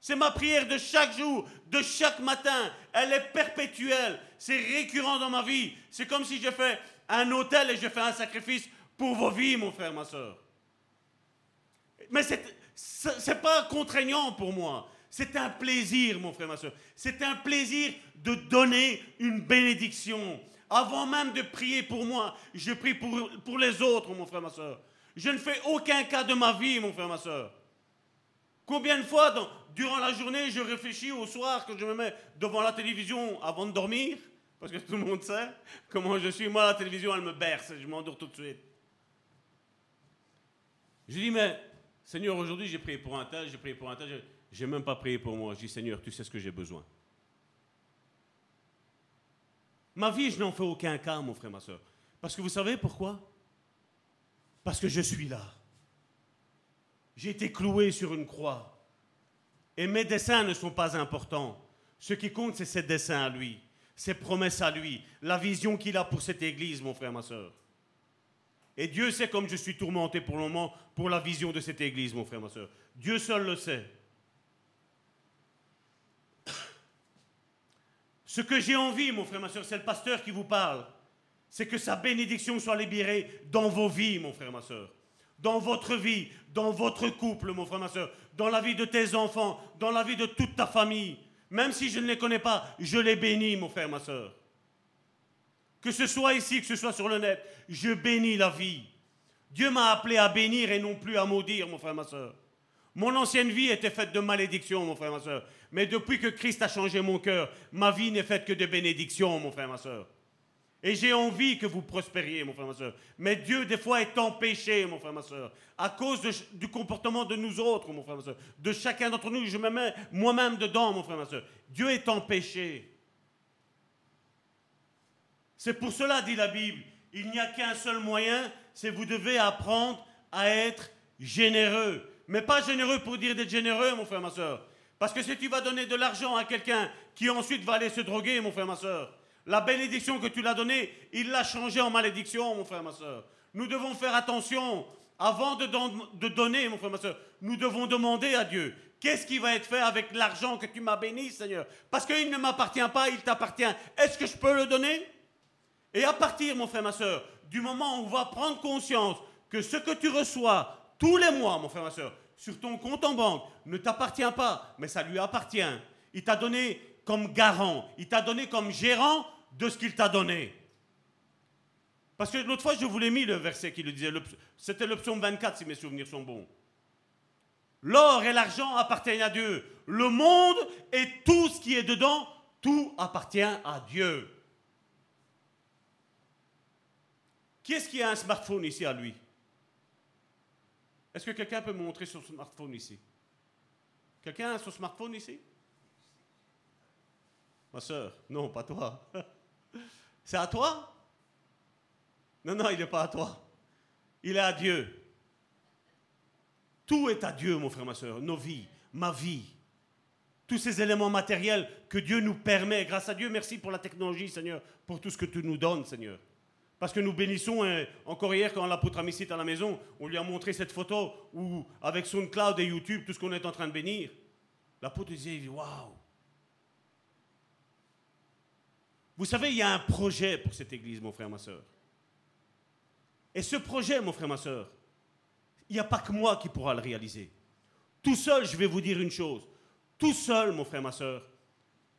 C'est ma prière de chaque jour, de chaque matin. Elle est perpétuelle. C'est récurrent dans ma vie. C'est comme si je fais un hôtel et je fais un sacrifice pour vos vies, mon frère, ma soeur. Mais c'est n'est pas contraignant pour moi. C'est un plaisir, mon frère, ma soeur. C'est un plaisir de donner une bénédiction. Avant même de prier pour moi, je prie pour, pour les autres, mon frère, ma soeur. Je ne fais aucun cas de ma vie, mon frère, ma soeur. Combien de fois, durant la journée, je réfléchis au soir quand je me mets devant la télévision avant de dormir Parce que tout le monde sait comment je suis. Moi, la télévision, elle me berce. Je m'endors tout de suite. Je dis, mais Seigneur, aujourd'hui, j'ai prié pour un tel, j'ai prié pour un tel. J'ai même pas prié pour moi. Je dis, Seigneur, tu sais ce que j'ai besoin. Ma vie, je n'en fais aucun cas, mon frère, ma soeur. Parce que vous savez pourquoi? Parce que je suis là. J'ai été cloué sur une croix. Et mes dessins ne sont pas importants. Ce qui compte, c'est ses dessins à lui, ses promesses à lui, la vision qu'il a pour cette église, mon frère, ma soeur. Et Dieu sait comme je suis tourmenté pour le moment pour la vision de cette église, mon frère, ma soeur. Dieu seul le sait. Ce que j'ai envie, mon frère, ma soeur, c'est le pasteur qui vous parle. C'est que sa bénédiction soit libérée dans vos vies, mon frère, ma soeur. Dans votre vie, dans votre couple, mon frère, ma soeur. Dans la vie de tes enfants, dans la vie de toute ta famille. Même si je ne les connais pas, je les bénis, mon frère, ma soeur. Que ce soit ici, que ce soit sur le net, je bénis la vie. Dieu m'a appelé à bénir et non plus à maudire, mon frère, ma soeur. Mon ancienne vie était faite de malédictions, mon frère, ma soeur. Mais depuis que Christ a changé mon cœur, ma vie n'est faite que de bénédictions, mon frère, ma soeur. Et j'ai envie que vous prospériez, mon frère, ma soeur. Mais Dieu, des fois, est empêché, mon frère, ma soeur, à cause du comportement de nous autres, mon frère, ma soeur. De chacun d'entre nous, je me mets moi-même dedans, mon frère, ma soeur. Dieu est empêché. C'est pour cela, dit la Bible, il n'y a qu'un seul moyen, c'est vous devez apprendre à être généreux. Mais pas généreux pour dire d'être généreux, mon frère, ma soeur. Parce que si tu vas donner de l'argent à quelqu'un qui ensuite va aller se droguer, mon frère, ma soeur, la bénédiction que tu l'as donnée, il l'a changée en malédiction, mon frère, ma soeur. Nous devons faire attention. Avant de, donner, mon frère, ma soeur, nous devons demander à Dieu qu'est-ce qui va être fait avec l'argent que tu m'as béni, Seigneur? Parce qu'il ne m'appartient pas, il t'appartient. Est-ce que je peux le donner? Et à partir, mon frère, ma soeur, du moment où on va prendre conscience que ce que tu reçois tous les mois, mon frère, ma soeur, sur ton compte en banque ne t'appartient pas, mais ça lui appartient. Il t'a donné comme garant, il t'a donné comme gérant de ce qu'il t'a donné. Parce que l'autre fois, je vous l'ai mis le verset qui le disait. C'était le psaume 24, si mes souvenirs sont bons. L'or et l'argent appartiennent à Dieu. Le monde et tout ce qui est dedans, tout appartient à Dieu. Qui est-ce qui a un smartphone ici à lui? Est-ce que quelqu'un peut me montrer son smartphone ici? Quelqu'un a son smartphone ici? Ma soeur Non, pas toi. C'est à toi? Non, non, il n'est pas à toi. Il est à Dieu. Tout est à Dieu, mon frère, ma soeur. Nos vies, ma vie. Tous ces éléments matériels que Dieu nous permet. Grâce à Dieu, merci pour la technologie, Seigneur. Pour tout ce que tu nous donnes, Seigneur Parce que nous bénissons, hein, encore hier, quand l'apôtre a mis à la maison, on lui a montré cette photo où, avec son cloud et YouTube, tout ce qu'on est en train de bénir. L'apôtre disait Waouh Vous savez, il y a un projet pour cette église, mon frère, ma soeur. Et ce projet, mon frère, ma soeur, il n'y a pas que moi qui pourra le réaliser. Tout seul, je vais vous dire une chose. Tout seul, mon frère, ma soeur,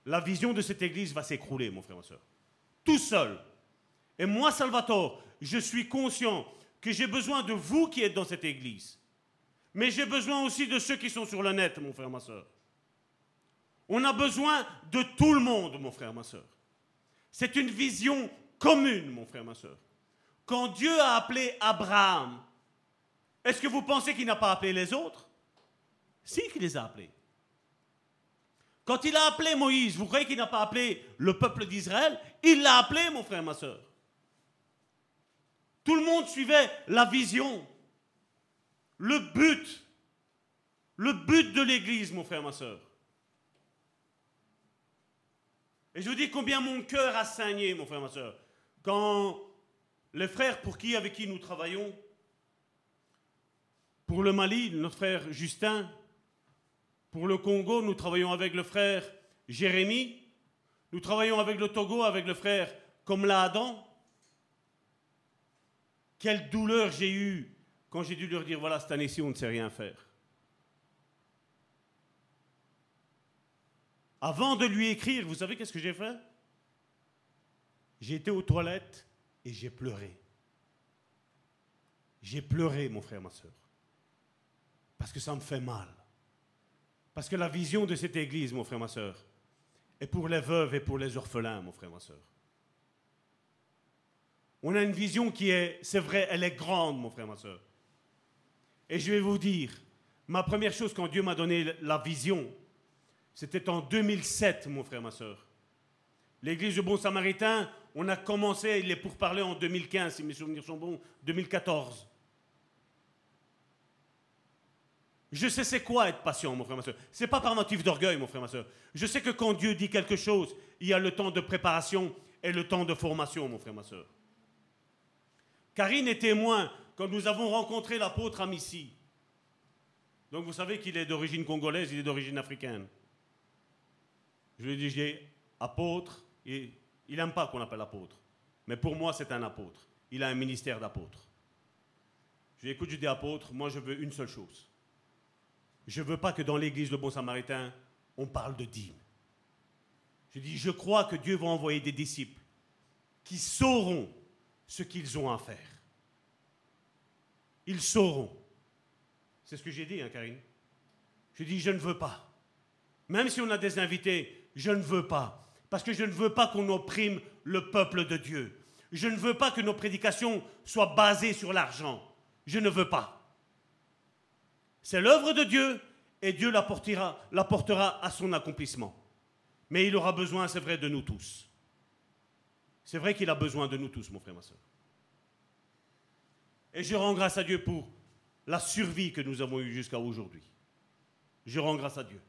la vision de cette église va s'écrouler, mon frère, ma soeur. Tout seul. Et moi, Salvatore, je suis conscient que j'ai besoin de vous qui êtes dans cette église. Mais j'ai besoin aussi de ceux qui sont sur le net, mon frère, ma soeur. On a besoin de tout le monde, mon frère, ma soeur. C'est une vision commune, mon frère, ma soeur. Quand Dieu a appelé Abraham, est-ce que vous pensez qu'il n'a pas appelé les autres? Si, qu'il les a appelés. Quand il a appelé Moïse, vous croyez qu'il n'a pas appelé le peuple d'Israël? Il l'a appelé, mon frère, ma soeur. Tout le monde suivait la vision, le but, le but de l'Église, mon frère, ma soeur. Et je vous dis combien mon cœur a saigné, mon frère, ma soeur, quand les frères pour qui, avec qui nous travaillons, pour le Mali, notre frère Justin, pour le Congo, nous travaillons avec le frère Jérémie, nous travaillons avec le Togo, avec le frère Komla Adam, quelle douleur j'ai eue quand j'ai dû leur dire voilà, cette année-ci, on ne sait rien faire. Avant de lui écrire, vous savez qu'est-ce que j'ai fait? J'ai été aux toilettes et j'ai pleuré. J'ai pleuré, mon frère, ma soeur. Parce que ça me fait mal. Parce que la vision de cette église, mon frère, ma soeur, est pour les veuves et pour les orphelins, mon frère, ma soeur. On a une vision qui est, c'est vrai, elle est grande, mon frère, ma soeur. Et je vais vous dire, ma première chose quand Dieu m'a donné la vision, c'était en 2007, mon frère, ma soeur. L'église du Bon Samaritain, on a commencé les pourparlers en 2015, si mes souvenirs sont bons, 2014. Je sais c'est quoi être patient, mon frère, ma soeur. Ce n'est pas par motif d'orgueil, mon frère, ma soeur. Je sais que quand Dieu dit quelque chose, il y a le temps de préparation et le temps de formation, mon frère, ma soeur. Karine est témoin quand nous avons rencontré l'apôtre Missy. Donc vous savez qu'il est d'origine congolaise, il est d'origine africaine. Je lui ai dit, j'ai apôtre, et il n'aime pas qu'on l'appelle apôtre. Mais pour moi, c'est un apôtre. Il a un ministère d'apôtre. Je lui ai dit, écoute, je dis apôtre, moi je veux une seule chose. Je ne veux pas que dans l'église Le Bon Samaritain, on parle de dîmes. Je dis, je crois que Dieu va envoyer des disciples qui sauront ce qu'ils ont à faire. Ils sauront. C'est ce que j'ai dit, hein, Karine. Je dis, je ne veux pas. Même si on a des invités, je ne veux pas. Parce que je ne veux pas qu'on opprime le peuple de Dieu. Je ne veux pas que nos prédications soient basées sur l'argent. Je ne veux pas. C'est l'œuvre de Dieu et Dieu l'apportera, l'apportera à son accomplissement. Mais il aura besoin, c'est vrai, de nous tous. C'est vrai qu'il a besoin de nous tous, mon frère, ma soeur. Et je rends grâce à Dieu pour la survie que nous avons eue jusqu'à aujourd'hui. Je rends grâce à Dieu.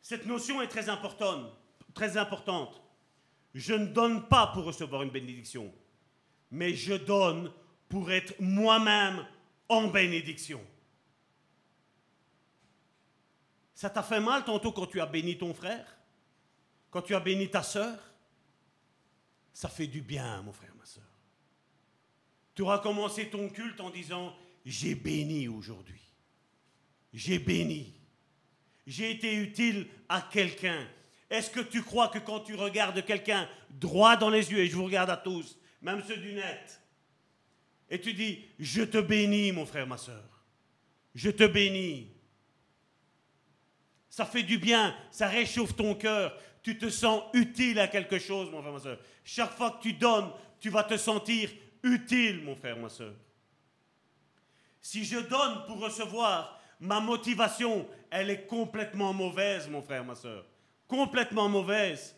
Cette notion est très importante, très importante. Je ne donne pas pour recevoir une bénédiction, mais je donne pour être moi-même en bénédiction. Ça t'a fait mal tantôt quand tu as béni ton frère? Quand tu as béni ta sœur Ça fait du bien, mon frère, ma sœur. Tu auras commencé ton culte en disant J'ai béni aujourd'hui. J'ai béni. J'ai été utile à quelqu'un. Est-ce que tu crois que quand tu regardes quelqu'un droit dans les yeux, et je vous regarde à tous, même ceux du net, et tu dis, je te bénis, mon frère, ma soeur. Je te bénis. Ça fait du bien, ça réchauffe ton cœur. Tu te sens utile à quelque chose, mon frère, ma soeur. Chaque fois que tu donnes, tu vas te sentir utile, mon frère, ma soeur. Si je donne pour recevoir, ma motivation, elle est complètement mauvaise, mon frère, ma soeur. Complètement mauvaise.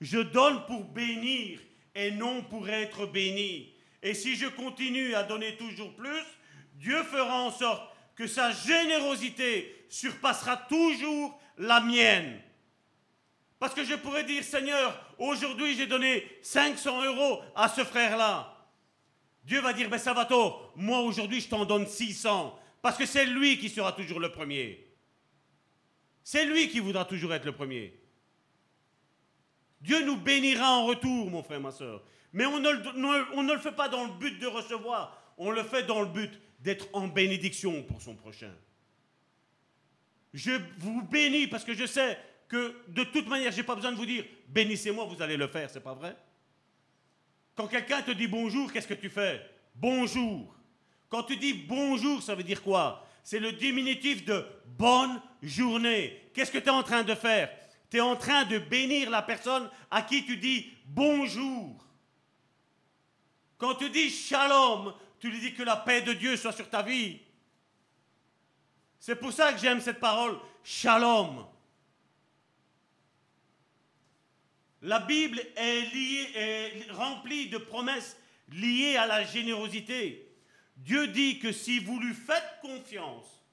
Je donne pour bénir et non pour être béni. Et si je continue à donner toujours plus, Dieu fera en sorte que sa générosité surpassera toujours la mienne. Parce que je pourrais dire, Seigneur, aujourd'hui j'ai donné 500 euros à ce frère-là. Dieu va dire, ben Salvatore, moi aujourd'hui je t'en donne 600. Parce que c'est lui qui sera toujours le premier. C'est lui qui voudra toujours être le premier. Dieu nous bénira en retour, mon frère, ma soeur. Mais on ne le fait pas dans le but de recevoir, on le fait dans le but d'être en bénédiction pour son prochain. Je vous bénis parce que je sais que de toute manière, je n'ai pas besoin de vous dire bénissez-moi, vous allez le faire, c'est pas vrai? Quand quelqu'un te dit bonjour, qu'est-ce que tu fais? Bonjour. Quand tu dis bonjour, ça veut dire quoi? C'est le diminutif de bonne journée. Qu'est-ce que tu es en train de faire? Tu es en train de bénir la personne à qui tu dis bonjour. Quand tu dis shalom, tu lui dis que la paix de Dieu soit sur ta vie. C'est pour ça que j'aime cette parole, shalom. La Bible est, liée, remplie de promesses liées à la générosité. Dieu dit que si vous lui faites confiance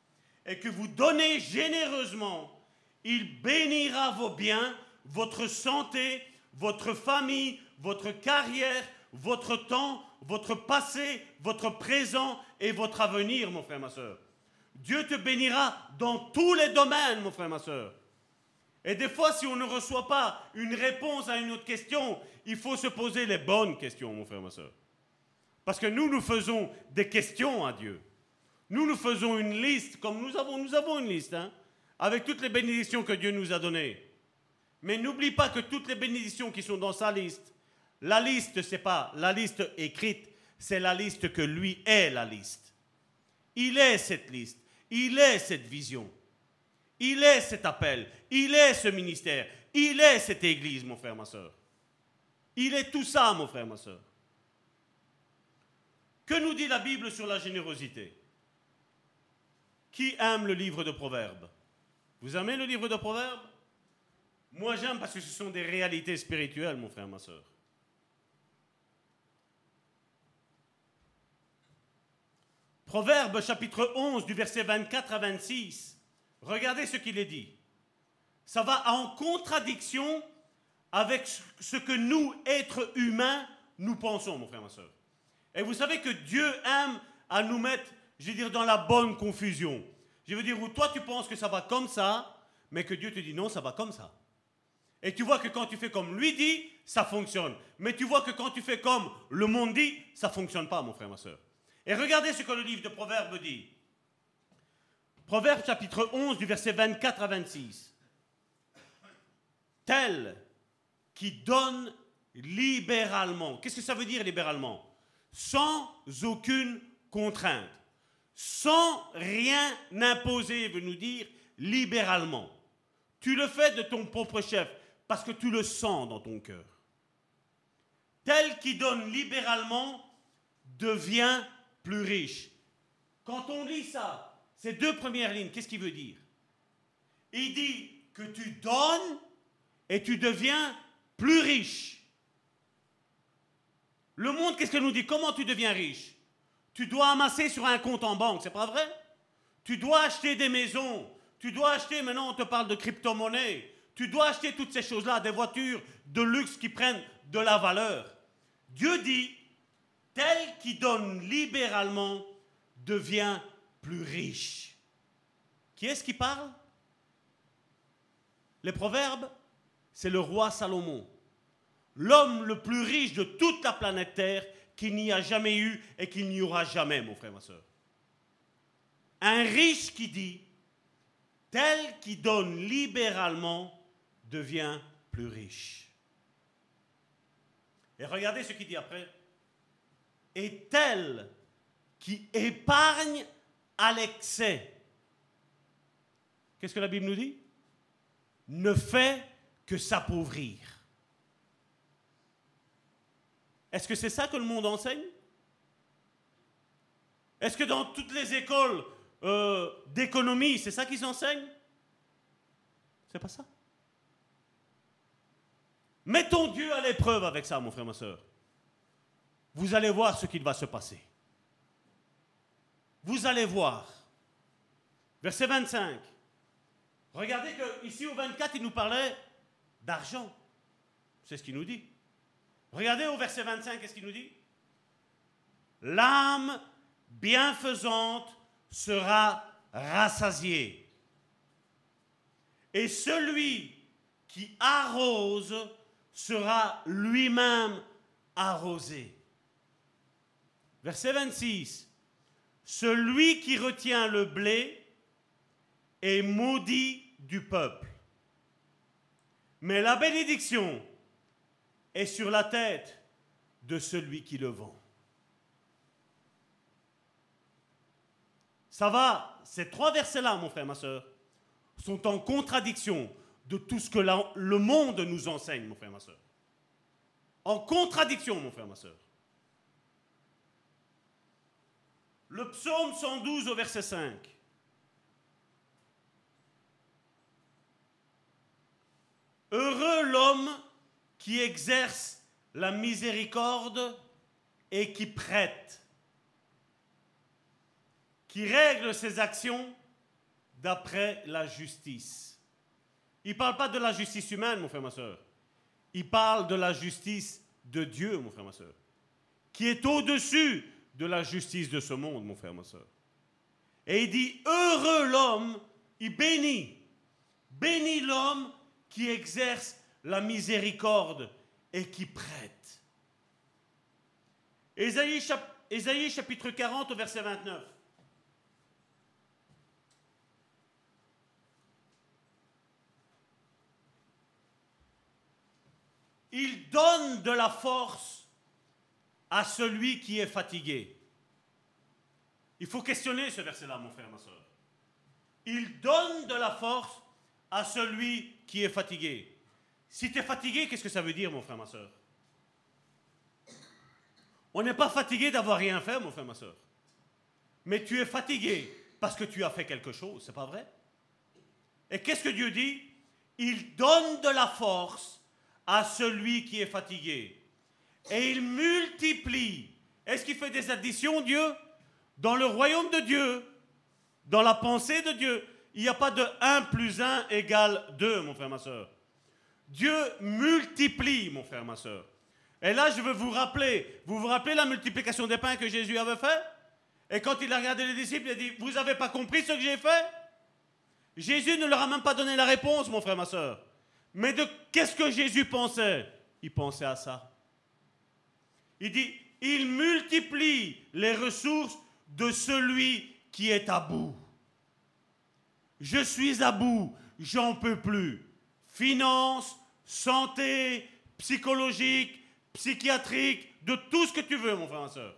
et que vous donnez généreusement, il bénira vos biens, votre santé, votre famille, votre carrière, votre temps, votre passé, votre présent et votre avenir, mon frère, ma soeur. Dieu te bénira dans tous les domaines, mon frère, ma soeur. Et des fois, si on ne reçoit pas une réponse à une autre question, il faut se poser les bonnes questions, mon frère, ma soeur. Parce que nous, nous faisons des questions à Dieu. Nous, nous faisons une liste, comme nous avons, nous avons une liste, hein, avec toutes les bénédictions que Dieu nous a données. Mais n'oublie pas que toutes les bénédictions qui sont dans sa liste, la liste, c'est pas la liste écrite, c'est la liste que lui est la liste. Il est cette liste, il est cette vision. Il est cet appel, il est ce ministère, il est cette église, mon frère, ma soeur. Il est tout ça, mon frère, ma soeur. Que nous dit la Bible sur la générosité? Qui aime le livre de Proverbes? Vous aimez le livre de Proverbes? Moi j'aime parce que ce sont des réalités spirituelles, mon frère, ma soeur. Proverbe chapitre 11 du verset 24 à 26 Regardez ce qu'il est dit. Ça va en contradiction avec ce que nous, êtres humains, nous pensons, mon frère, ma soeur. Et vous savez que Dieu aime à nous mettre, je veux dire, dans la bonne confusion. Je veux dire, où toi tu penses que ça va comme ça, mais que Dieu te dit non, ça va comme ça. Et tu vois que quand tu fais comme lui dit, ça fonctionne. Mais tu vois que quand tu fais comme le monde dit, ça ne fonctionne pas, mon frère, ma soeur. Et regardez ce que le livre de Proverbes dit. Proverbe chapitre 11 du verset 24 à 26. Tel qui donne libéralement. Qu'est-ce que ça veut dire libéralement? Sans aucune contrainte. Sans rien imposer, veut nous dire libéralement. Tu le fais de ton propre chef parce que tu le sens dans ton cœur. Tel qui donne libéralement devient plus riche. Quand on lit ça, ces deux premières lignes, qu'est-ce qu'il veut dire? Il dit que tu donnes et tu deviens plus riche. Le monde, qu'est-ce qu'il nous dit? Comment tu deviens riche? Tu dois amasser sur un compte en banque, c'est pas vrai? Tu dois acheter des maisons. Tu dois acheter, maintenant on te parle de crypto-monnaie. Tu dois acheter toutes ces choses-là, des voitures de luxe qui prennent de la valeur. Dieu dit, tel qui donne libéralement devient plus riche. Qui est-ce qui parle? Les proverbes, c'est le roi Salomon, l'homme le plus riche de toute la planète Terre qu'il n'y a jamais eu et qu'il n'y aura jamais, mon frère, ma soeur. Un riche qui dit, tel qui donne libéralement devient plus riche. Et regardez ce qu'il dit après. Et tel qui épargne à l'excès. Qu'est-ce que la Bible nous dit? Ne fait que s'appauvrir. Est-ce que c'est ça que le monde enseigne? Est-ce que dans toutes les écoles euh, d'économie, c'est ça qu'ils enseignent? C'est pas ça. Mettons Dieu à l'épreuve avec ça, mon frère, ma soeur. Vous allez voir ce qu'il va se passer. Vous allez voir. Verset 25. Regardez que ici au 24, il nous parlait d'argent. C'est ce qu'il nous dit. Regardez au verset 25, qu'est-ce qu'il nous dit? L'âme bienfaisante sera rassasiée. Et celui qui arrose sera lui-même arrosé. Verset 26. Celui qui retient le blé est maudit du peuple. Mais la bénédiction est sur la tête de celui qui le vend. Ça va, ces trois versets-là, mon frère, ma soeur, sont en contradiction de tout ce que le monde nous enseigne, mon frère, ma soeur. En contradiction, mon frère, ma soeur. Le psaume 112 au verset 5. Heureux l'homme qui exerce la miséricorde et qui prête, qui règle ses actions d'après la justice. Il ne parle pas de la justice humaine, mon frère, ma soeur. Il parle de la justice de Dieu, mon frère, ma soeur, qui est au-dessus de la justice de ce monde, mon frère, ma soeur. Et il dit, heureux l'homme, il bénit, bénit l'homme qui exerce la miséricorde et qui prête. Ésaïe, Ésaïe chapitre 40 au verset 29. Il donne de la force à celui qui est fatigué. Il faut questionner ce verset-là, mon frère, ma soeur. Il donne de la force à celui qui est fatigué. Si tu es fatigué, qu'est-ce que ça veut dire, mon frère, ma soeur? On n'est pas fatigué d'avoir rien fait, mon frère, ma soeur. Mais tu es fatigué parce que tu as fait quelque chose, c'est pas vrai? Et qu'est-ce que Dieu dit? Il donne de la force à celui qui est fatigué. Et il multiplie. Est-ce qu'il fait des additions, Dieu? Dans le royaume de Dieu, dans la pensée de Dieu, il n'y a pas de 1 plus 1 égale 2, mon frère, ma soeur. Dieu multiplie, mon frère, ma soeur. Et là, je veux vous rappeler, vous vous rappelez la multiplication des pains que Jésus avait fait? Et quand il a regardé les disciples, il a dit, vous n'avez pas compris ce que j'ai fait Jésus ne leur a même pas donné la réponse, mon frère, ma soeur. Mais de qu'est-ce que Jésus pensait? Il pensait à ça. Il dit, il multiplie les ressources de celui qui est à bout. Je suis à bout, j'en peux plus finance, santé, psychologique, psychiatrique, de tout ce que tu veux, mon frère, ma soeur.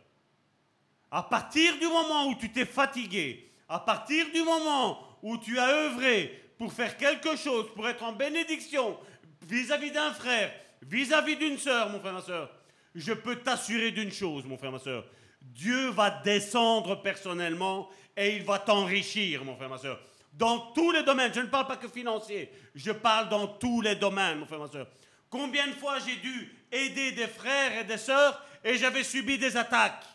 À partir du moment où tu t'es fatigué, à partir du moment où tu as œuvré pour faire quelque chose, pour être en bénédiction vis-à-vis d'un frère, vis-à-vis d'une sœur, mon frère, ma soeur, je peux t'assurer d'une chose, mon frère, ma soeur. Dieu va descendre personnellement et il va t'enrichir, mon frère, ma soeur dans tous les domaines. Je ne parle pas que financier, je parle dans tous les domaines, mon frère, ma soeur. Combien de fois j'ai dû aider des frères et des sœurs et j'avais subi des attaques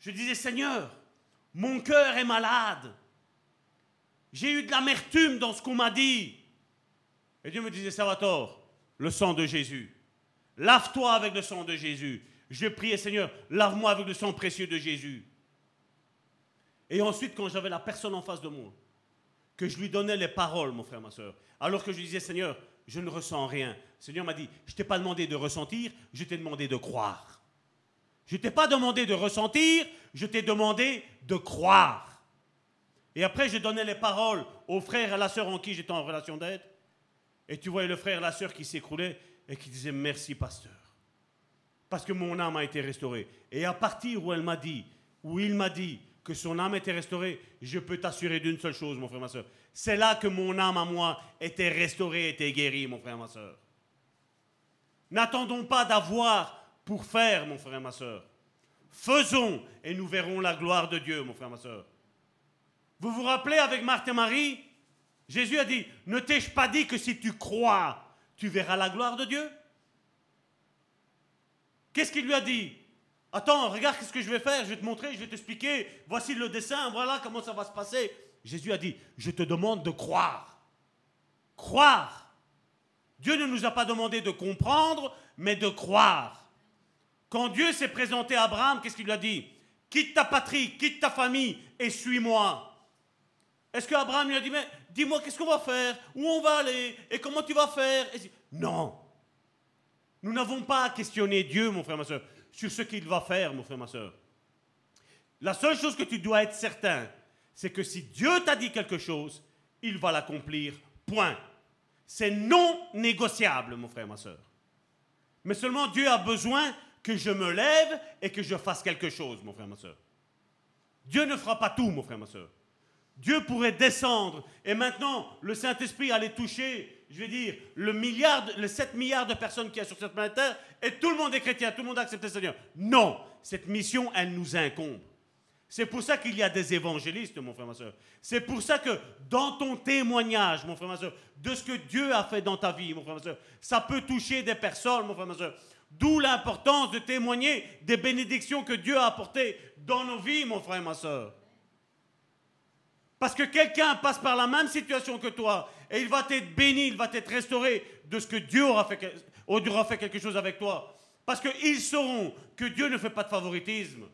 Je disais, Seigneur, mon cœur est malade. J'ai eu de l'amertume dans ce qu'on m'a dit. Et Dieu me disait, Salvatore, le sang de Jésus. Lave-toi avec le sang de Jésus. Je priais, Seigneur, lave-moi avec le sang précieux de Jésus. Et ensuite, quand j'avais la personne en face de moi, que je lui donnais les paroles, mon frère, ma soeur, alors que je disais, Seigneur, je ne ressens rien. Seigneur m'a dit, je ne t'ai pas demandé de ressentir, je t'ai demandé de croire. Je ne t'ai pas demandé de ressentir, je t'ai demandé de croire. Et après, je donnais les paroles aux frères et à la sœur en qui j'étais en relation d'aide. Et tu voyais le frère et la sœur qui s'écroulaient et qui disaient merci, pasteur. Parce que mon âme a été restaurée. Et à partir où elle m'a dit, où il m'a dit, que son âme était restaurée, je peux t'assurer d'une seule chose, mon frère, ma soeur. C'est là que mon âme à moi était restaurée, était guérie, mon frère, ma soeur. N'attendons pas d'avoir pour faire, mon frère, ma soeur. Faisons et nous verrons la gloire de Dieu, mon frère, ma soeur. Vous vous rappelez avec Marthe et Marie? Jésus a dit, ne t'ai-je pas dit que si tu crois, tu verras la gloire de Dieu Qu'est-ce qu'il lui a dit? Attends, regarde ce que je vais faire, je vais te montrer, je vais t'expliquer. Voici le dessin, voilà comment ça va se passer. Jésus a dit, je te demande de croire. Croire. Dieu ne nous a pas demandé de comprendre, mais de croire. Quand Dieu s'est présenté à Abraham, qu'est-ce qu'il lui a dit? Quitte ta patrie, quitte ta famille et suis-moi. Est-ce qu'Abraham lui a dit, mais dis-moi qu'est-ce qu'on va faire, où on va aller, et comment tu vas faire? Non. Nous n'avons pas à questionner Dieu, mon frère, ma soeur, sur ce qu'il va faire, mon frère, ma soeur. La seule chose que tu dois être certain, c'est que si Dieu t'a dit quelque chose, il va l'accomplir. Point. C'est non négociable, mon frère, ma soeur. Mais seulement Dieu a besoin que je me lève et que je fasse quelque chose, mon frère, ma soeur. Dieu ne fera pas tout, mon frère, ma soeur. Dieu pourrait descendre et maintenant le Saint-Esprit allait toucher, je vais dire, le milliard, les 7 milliards de personnes qui y a sur cette planète Terre et tout le monde est chrétien, tout le monde a accepté le Seigneur. Non, cette mission, elle nous incombe. C'est pour ça qu'il y a des évangélistes, mon frère, ma soeur. C'est pour ça que dans ton témoignage, mon frère, ma soeur, de ce que Dieu a fait dans ta vie, mon frère, ma soeur, ça peut toucher des personnes, mon frère, ma soeur. D'où l'importance de témoigner des bénédictions que Dieu a apportées dans nos vies, mon frère et ma soeur. Parce que quelqu'un passe par la même situation que toi et il va t'être béni, il va t'être restauré de ce que Dieu aura fait, aura fait quelque chose avec toi. Parce qu'ils sauront que Dieu ne fait pas de favoritisme.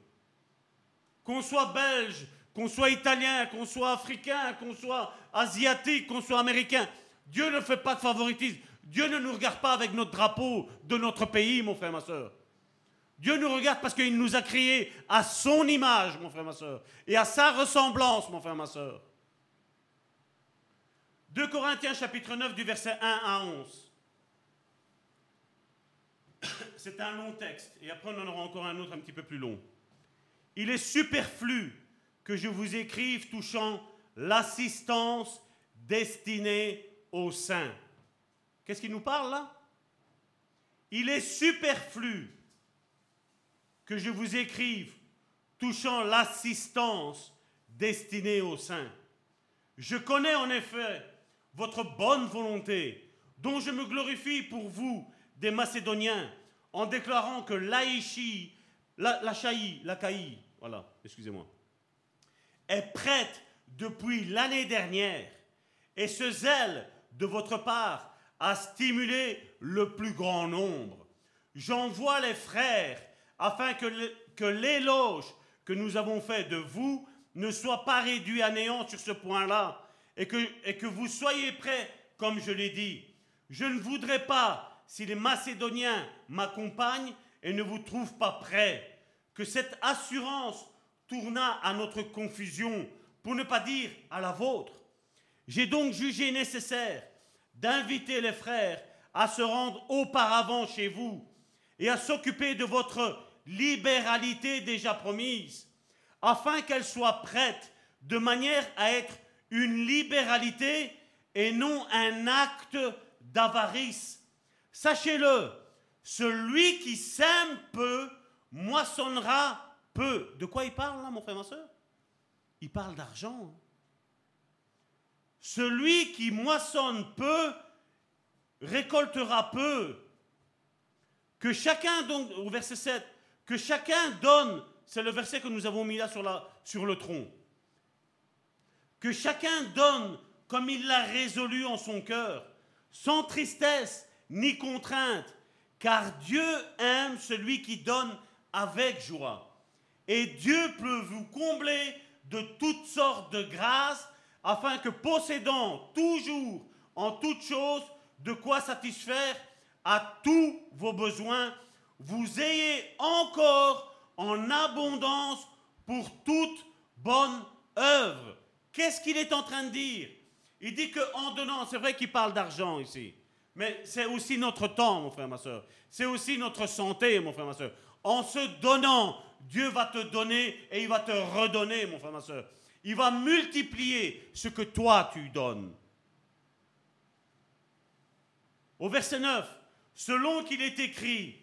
Qu'on soit belge, qu'on soit italien, qu'on soit africain, qu'on soit asiatique, qu'on soit américain, Dieu ne fait pas de favoritisme. Dieu ne nous regarde pas avec notre drapeau de notre pays, mon frère, ma soeur. Dieu nous regarde parce qu'il nous a créés à son image, mon frère, ma soeur, et à sa ressemblance, mon frère, ma soeur. 2 Corinthiens chapitre 9 du verset 1 à 11. C'est un long texte, et après on en aura encore un autre un petit peu plus long. Il est superflu que je vous écrive touchant l'assistance destinée aux saints. Qu'est-ce qu'il nous parle là? Il est superflu que je vous écrive touchant l'assistance destinée aux saints. Je connais en effet votre bonne volonté, dont je me glorifie pour vous, des Macédoniens, en déclarant que l'Aïchi, la, la la Caï, voilà, excusez-moi, est prête depuis l'année dernière, et ce zèle de votre part à stimuler le plus grand nombre. J'envoie les frères afin que l'éloge que nous avons fait de vous ne soit pas réduit à néant sur ce point-là et que, vous soyez prêts, comme je l'ai dit. Je ne voudrais pas, si les Macédoniens m'accompagnent et ne vous trouvent pas prêts, que cette assurance tournât à notre confusion, pour ne pas dire à la vôtre. J'ai donc jugé nécessaire d'inviter les frères à se rendre auparavant chez vous et à s'occuper de votre libéralité déjà promise, afin qu'elle soit prête de manière à être une libéralité et non un acte d'avarice. Sachez-le, celui qui sème peu moissonnera peu. De quoi il parle là, mon frère, ma soeur? Il parle d'argent. Hein. Celui qui moissonne peu récoltera peu. Que chacun, donc, au verset 7, que chacun donne, c'est le verset que nous avons mis là sur, la, sur le tronc. Que chacun donne comme il l'a résolu en son cœur, sans tristesse ni contrainte, car Dieu aime celui qui donne avec joie. Et Dieu peut vous combler de toutes sortes de grâces afin que possédant toujours en toutes choses de quoi satisfaire à tous vos besoins, vous ayez encore en abondance pour toute bonne œuvre. Qu'est-ce qu'il est en train de dire? Il dit qu'en donnant, c'est vrai qu'il parle d'argent ici, mais c'est aussi notre temps, mon frère, ma soeur. C'est aussi notre santé, mon frère, ma soeur. En se donnant, Dieu va te donner et il va te redonner, mon frère, ma soeur. Il va multiplier ce que toi tu donnes. Au verset 9, selon qu'il est écrit,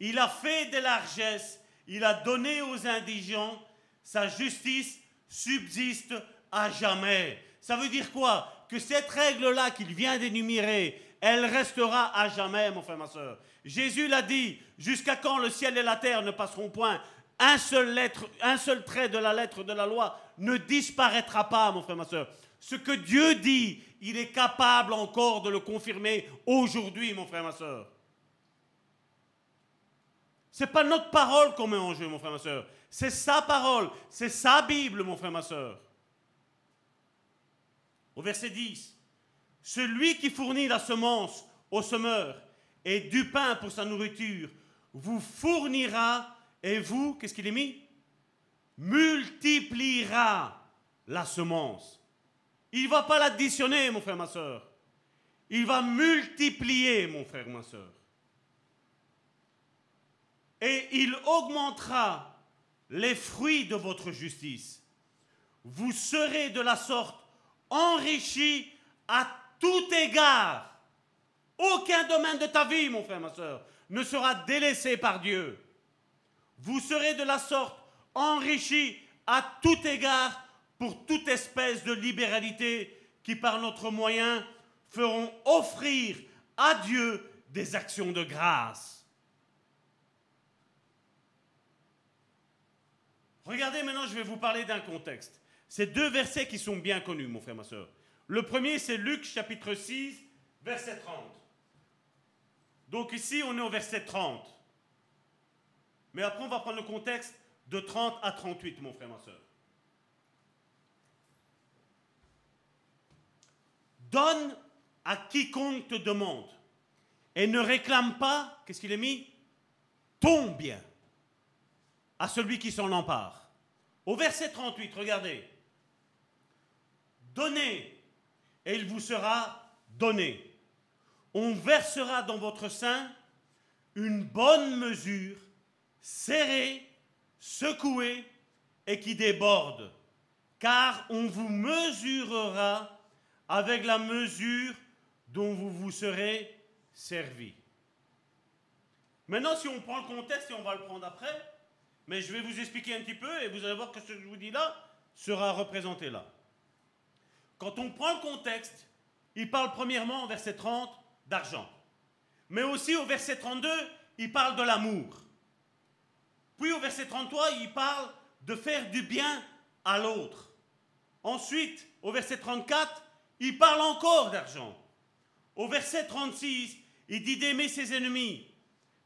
il a fait des largesses, il a donné aux indigents, sa justice subsiste à jamais. Ça veut dire quoi? Que cette règle-là qu'il vient d'énumérer, elle restera à jamais, mon frère, ma soeur. Jésus l'a dit, jusqu'à quand le ciel et la terre ne passeront point, un seul, trait de la lettre de la loi ne disparaîtra pas, mon frère, ma soeur. Ce que Dieu dit, il est capable encore de le confirmer aujourd'hui, mon frère, ma soeur. Ce n'est pas notre parole qu'on met en jeu, mon frère, ma soeur. C'est sa parole, c'est sa Bible, mon frère, ma soeur. Au verset 10, celui qui fournit la semence au semeur et du pain pour sa nourriture vous fournira et vous, qu'est-ce qu'il est mis? Multipliera la semence. Il ne va pas l'additionner, mon frère, ma soeur. Il va multiplier, mon frère, ma soeur. Et il augmentera les fruits de votre justice. Vous serez de la sorte enrichis à tout égard. Aucun domaine de ta vie, mon frère, ma soeur, ne sera délaissé par Dieu. Vous serez de la sorte enrichis à tout égard pour toute espèce de libéralité qui, par notre moyen, feront offrir à Dieu des actions de grâce. Regardez maintenant, je vais vous parler d'un contexte. Ces deux versets qui sont bien connus, mon frère, ma soeur. Le premier, c'est Luc chapitre 6, verset 30. Donc ici, on est au verset 30. Mais après, on va prendre le contexte de 30 à 38, mon frère, ma soeur. Donne à quiconque te demande et ne réclame pas, qu'est-ce qu'il est mis? Ton bien à celui qui s'en empare. Au verset 38, regardez. Donnez et il vous sera donné. On versera dans votre sein une bonne mesure, serrée, secouée et qui déborde, car on vous mesurera avec la mesure dont vous vous serez servi. Maintenant, si on prend le contexte, et on va le prendre après, mais je vais vous expliquer un petit peu et vous allez voir que ce que je vous dis là sera représenté là. Quand on prend le contexte, il parle premièrement au verset 30 d'argent. Mais aussi au verset 32, il parle de l'amour. Puis au verset 33, il parle de faire du bien à l'autre. Ensuite, au verset 34, il parle encore d'argent. Au verset 36, il dit d'aimer ses ennemis.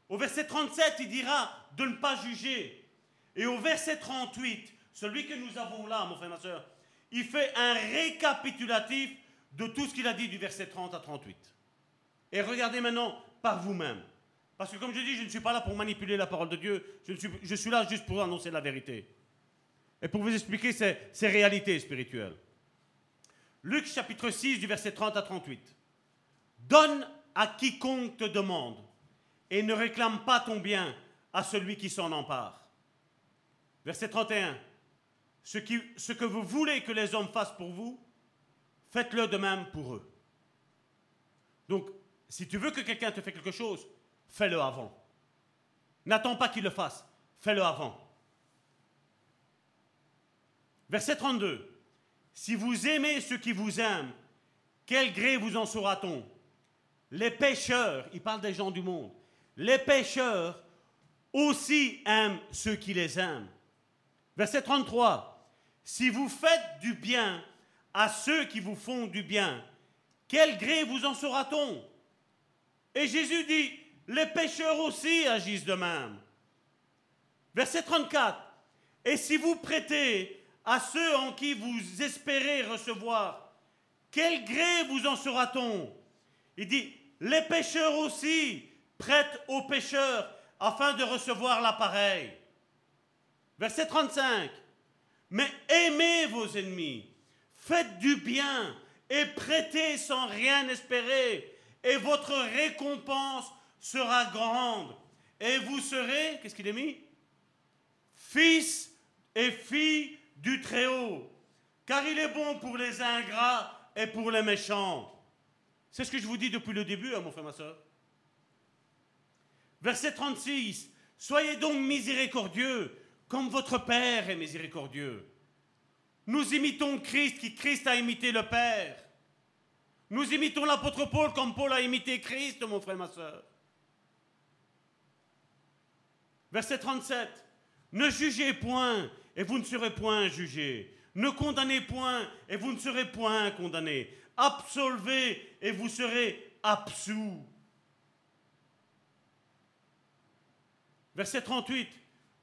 Au verset 37, il dira de ne pas juger. Et au verset 38, celui que nous avons là, mon frère, ma soeur, il fait un récapitulatif de tout ce qu'il a dit du verset 30 à 38. Et regardez maintenant par vous-même. Parce que comme je dis, je ne suis pas là pour manipuler la parole de Dieu, je suis, je suis là juste pour annoncer la vérité. Et pour vous expliquer ces, ces réalités spirituelles. Luc chapitre 6 du verset 30 à 38. Donne à quiconque te demande et ne réclame pas ton bien à celui qui s'en empare. Verset 31. Ce, que vous voulez que les hommes fassent pour vous, faites-le de même pour eux. Donc, si tu veux que quelqu'un te fasse quelque chose, fais-le avant. N'attends pas qu'il le fasse, fais-le avant. Verset 32. Si vous aimez ceux qui vous aiment, quel gré vous en saura-t-on Les pécheurs, il parle des gens du monde, les pécheurs aussi aiment ceux qui les aiment. Verset 33. Si vous faites du bien à ceux qui vous font du bien, quel gré vous en saura-t-on Et Jésus dit, les pécheurs aussi agissent de même. Verset 34. Et si vous prêtez à ceux en qui vous espérez recevoir, quel gré vous en sera-t-on? Il dit, les pécheurs aussi prêtent aux pécheurs afin de recevoir l'appareil. Verset 35. Mais aimez vos ennemis, faites du bien et prêtez sans rien espérer, et votre récompense sera grande. Et vous serez, qu'est-ce qu'il est mis? Fils et filles du Très-Haut, car il est bon pour les ingrats et pour les méchants. C'est ce que je vous dis depuis le début, hein, mon frère, ma soeur. Verset 36. Soyez donc miséricordieux, comme votre Père est miséricordieux. Nous imitons Christ qui Christ a imité le Père. Nous imitons l'apôtre Paul comme Paul a imité Christ, mon frère, ma soeur. Verset 37. Ne jugez point, et vous ne serez point jugés. Ne condamnez point, et vous ne serez point condamnés. Absolvez, et vous serez absous. Verset 38.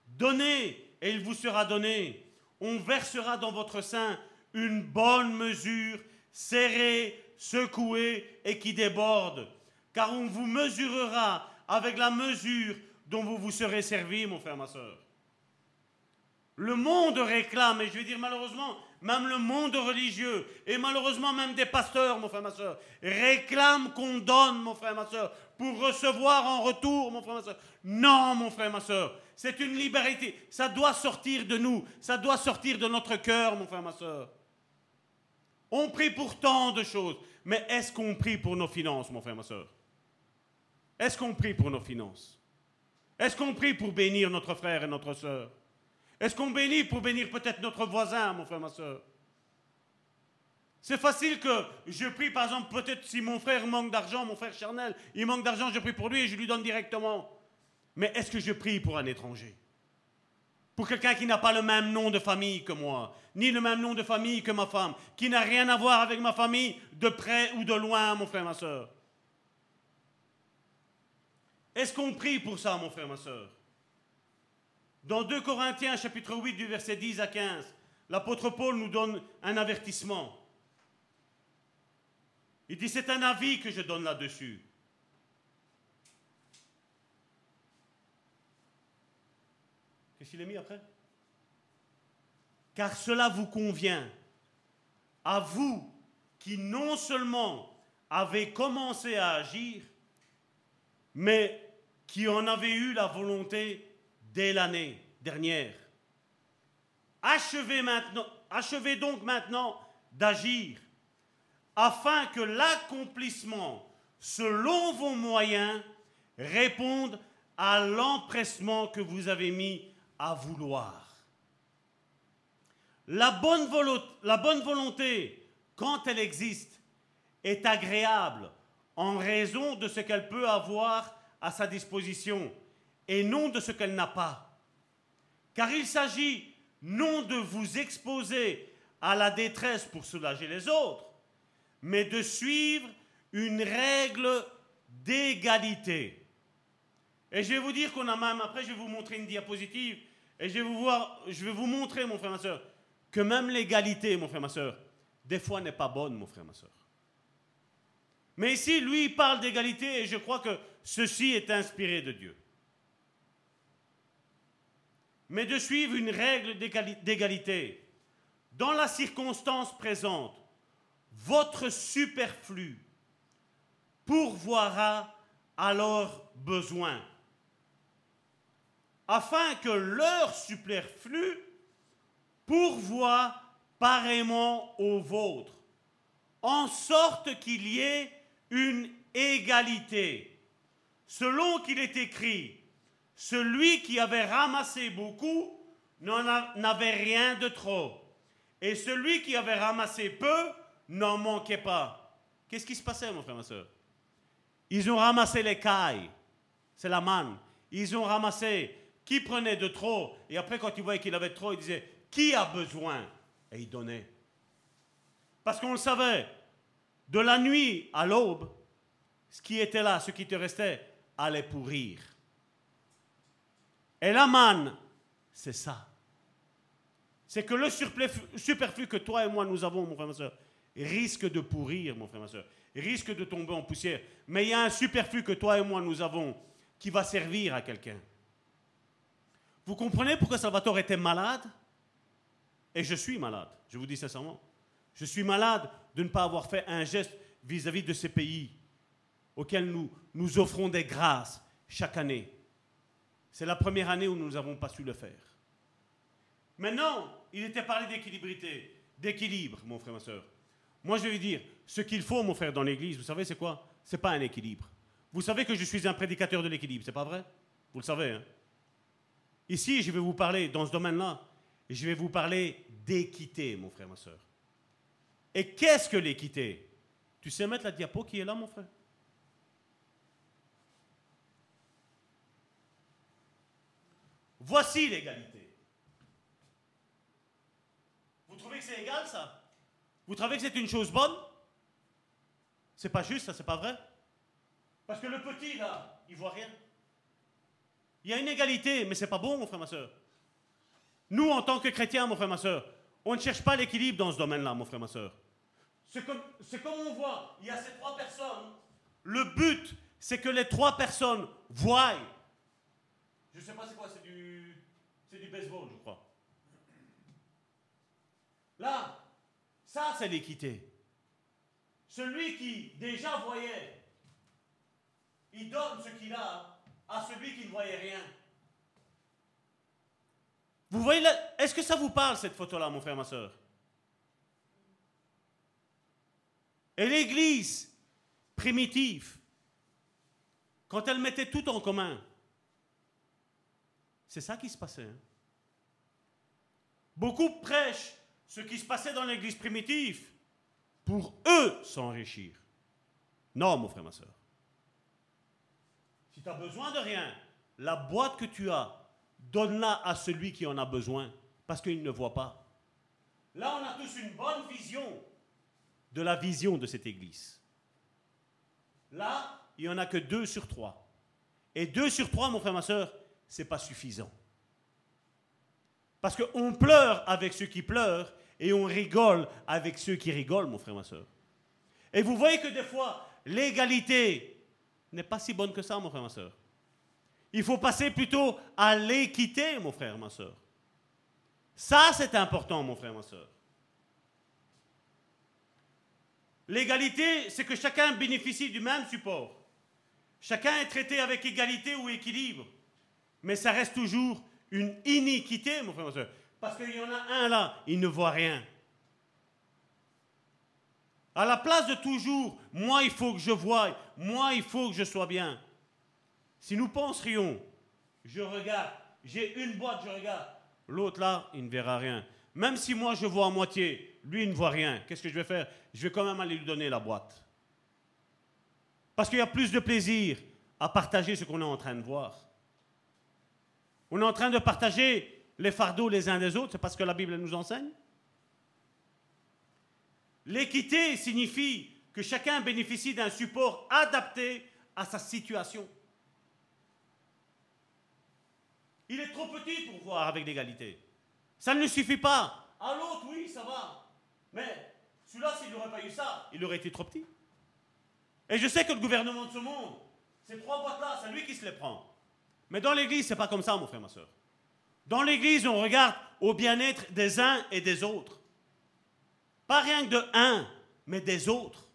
Donnez, et il vous sera donné. On versera dans votre sein une bonne mesure, serrée, secouée et qui déborde. Car on vous mesurera avec la mesure dont vous vous serez servi, mon frère, ma soeur. Le monde réclame, et je vais dire malheureusement, même le monde religieux, et malheureusement même des pasteurs, mon frère, ma soeur, réclament qu'on donne, mon frère, ma soeur, pour recevoir en retour, mon frère, ma soeur. Non, mon frère, ma soeur, c'est une liberté. Ça doit sortir de nous, ça doit sortir de notre cœur, mon frère, ma soeur. On prie pour tant de choses, mais est-ce qu'on prie pour nos finances, mon frère, ma soeur? Est-ce qu'on prie pour nos finances? Est-ce qu'on prie pour bénir notre frère et notre soeur? Est-ce qu'on bénit pour bénir peut-être notre voisin, mon frère, ma soeur? C'est facile que je prie, par exemple, peut-être si mon frère manque d'argent, mon frère charnel, il manque d'argent, je prie pour lui et je lui donne directement. Mais est-ce que je prie pour un étranger? Pour quelqu'un qui n'a pas le même nom de famille que moi, ni le même nom de famille que ma femme, qui n'a rien à voir avec ma famille de près ou de loin, mon frère, ma soeur? Est-ce qu'on prie pour ça, mon frère, ma soeur? Dans 2 Corinthiens chapitre 8 du verset 10 à 15, l'apôtre Paul nous donne un avertissement. Il dit, c'est un avis que je donne là-dessus. Qu'est-ce qu'il a mis après? Car cela vous convient, à vous qui non seulement avez commencé à agir, mais qui en avez eu la volonté dès l'année dernière. Achevez, donc maintenant d'agir afin que l'accomplissement, selon vos moyens, réponde à l'empressement que vous avez mis à vouloir. La bonne volonté, quand elle existe, est agréable en raison de ce qu'elle peut avoir à sa disposition et non de ce qu'elle n'a pas. Car il s'agit non de vous exposer à la détresse pour soulager les autres, mais de suivre une règle d'égalité. Et je vais vous dire qu'on a même, après je vais vous montrer une diapositive, et je vais vous, voir, je vais vous montrer, mon frère, ma soeur, que même l'égalité, mon frère, ma soeur, des fois n'est pas bonne, mon frère, ma soeur. Mais ici, lui, il parle d'égalité, et je crois que ceci est inspiré de Dieu mais de suivre une règle d'égalité. Dans la circonstance présente, votre superflu pourvoira à leurs besoins, afin que leur superflu pourvoie pareillement au vôtre, en sorte qu'il y ait une égalité, selon qu'il est écrit, celui qui avait ramassé beaucoup n'avait rien de trop. Et celui qui avait ramassé peu n'en manquait pas. Qu'est-ce qui se passait, mon frère, ma soeur? Ils ont ramassé les cailles. C'est la manne. Ils ont ramassé qui prenait de trop. Et après, quand ils voyaient qu'il avait trop, ils disaient Qui a besoin? Et ils donnaient. Parce qu'on le savait. De la nuit à l'aube, ce qui était là, ce qui te restait, allait pourrir. Et la manne, c'est ça. C'est que le superflu que toi et moi nous avons, mon frère, ma soeur, risque de pourrir, mon frère, ma soeur, risque de tomber en poussière. Mais il y a un superflu que toi et moi nous avons qui va servir à quelqu'un. Vous comprenez pourquoi Salvatore était malade? Et je suis malade, je vous dis sincèrement. Je suis malade de ne pas avoir fait un geste vis-à-vis -vis de ces pays auxquels nous, nous offrons des grâces chaque année. C'est la première année où nous n'avons pas su le faire. Maintenant, il était parlé d'équilibrité, d'équilibre, mon frère, ma soeur. Moi, je vais dire, ce qu'il faut, mon frère, dans l'Église, vous savez, c'est quoi? C'est pas un équilibre. Vous savez que je suis un prédicateur de l'équilibre, c'est pas vrai? Vous le savez, hein? Ici, je vais vous parler, dans ce domaine-là, je vais vous parler d'équité, mon frère, ma soeur. Et qu'est-ce que l'équité? Tu sais mettre la diapo qui est là, mon frère? Voici l'égalité. Vous trouvez que c'est égal, ça? Vous trouvez que c'est une chose bonne? C'est pas juste, ça, c'est pas vrai? Parce que le petit, là, il voit rien. Il y a une égalité, mais c'est pas bon, mon frère, ma soeur. Nous, en tant que chrétiens, mon frère, ma soeur, on ne cherche pas l'équilibre dans ce domaine-là, mon frère, ma soeur. C'est comme on voit, il y a ces trois personnes. Le but, c'est que les trois personnes voient je ne sais pas c'est quoi, c'est du, c'est du baseball, je crois. Là, ça, c'est l'équité. Celui qui déjà voyait, il donne ce qu'il a à celui qui ne voyait rien. Vous voyez, est-ce que ça vous parle cette photo-là, mon frère, ma soeur Et l'Église primitive, quand elle mettait tout en commun, c'est ça qui se passait. Hein. Beaucoup prêchent ce qui se passait dans l'Église primitive pour eux s'enrichir. Non, mon frère, ma soeur. Si tu as besoin de rien, la boîte que tu as, donne-la à celui qui en a besoin, parce qu'il ne voit pas. Là, on a tous une bonne vision de la vision de cette Église. Là, il n'y en a que deux sur trois. Et deux sur trois, mon frère, ma soeur, ce n'est pas suffisant. Parce qu'on pleure avec ceux qui pleurent et on rigole avec ceux qui rigolent, mon frère, ma soeur. Et vous voyez que des fois, l'égalité n'est pas si bonne que ça, mon frère, ma soeur. Il faut passer plutôt à l'équité, mon frère, ma soeur. Ça, c'est important, mon frère, ma soeur. L'égalité, c'est que chacun bénéficie du même support. Chacun est traité avec égalité ou équilibre. Mais ça reste toujours une iniquité, mon frère, ma soeur. Parce qu'il y en a un là, il ne voit rien. À la place de toujours, moi il faut que je voie, moi il faut que je sois bien. Si nous penserions, je regarde, j'ai une boîte, je regarde, l'autre là, il ne verra rien. Même si moi je vois à moitié, lui il ne voit rien, qu'est-ce que je vais faire? Je vais quand même aller lui donner la boîte. Parce qu'il y a plus de plaisir à partager ce qu'on est en train de voir. On est en train de partager les fardeaux les uns des autres, c'est parce que la Bible nous enseigne. L'équité signifie que chacun bénéficie d'un support adapté à sa situation. Il est trop petit pour voir avec l'égalité. Ça ne suffit pas. À l'autre, oui, ça va. Mais celui-là, s'il n'aurait pas eu ça, il aurait été trop petit. Et je sais que le gouvernement de ce monde, ces trois boîtes-là, c'est lui qui se les prend. Mais dans l'Église, c'est pas comme ça, mon frère, ma soeur. Dans l'Église, on regarde au bien-être des uns et des autres. Pas rien que de un, mais des autres.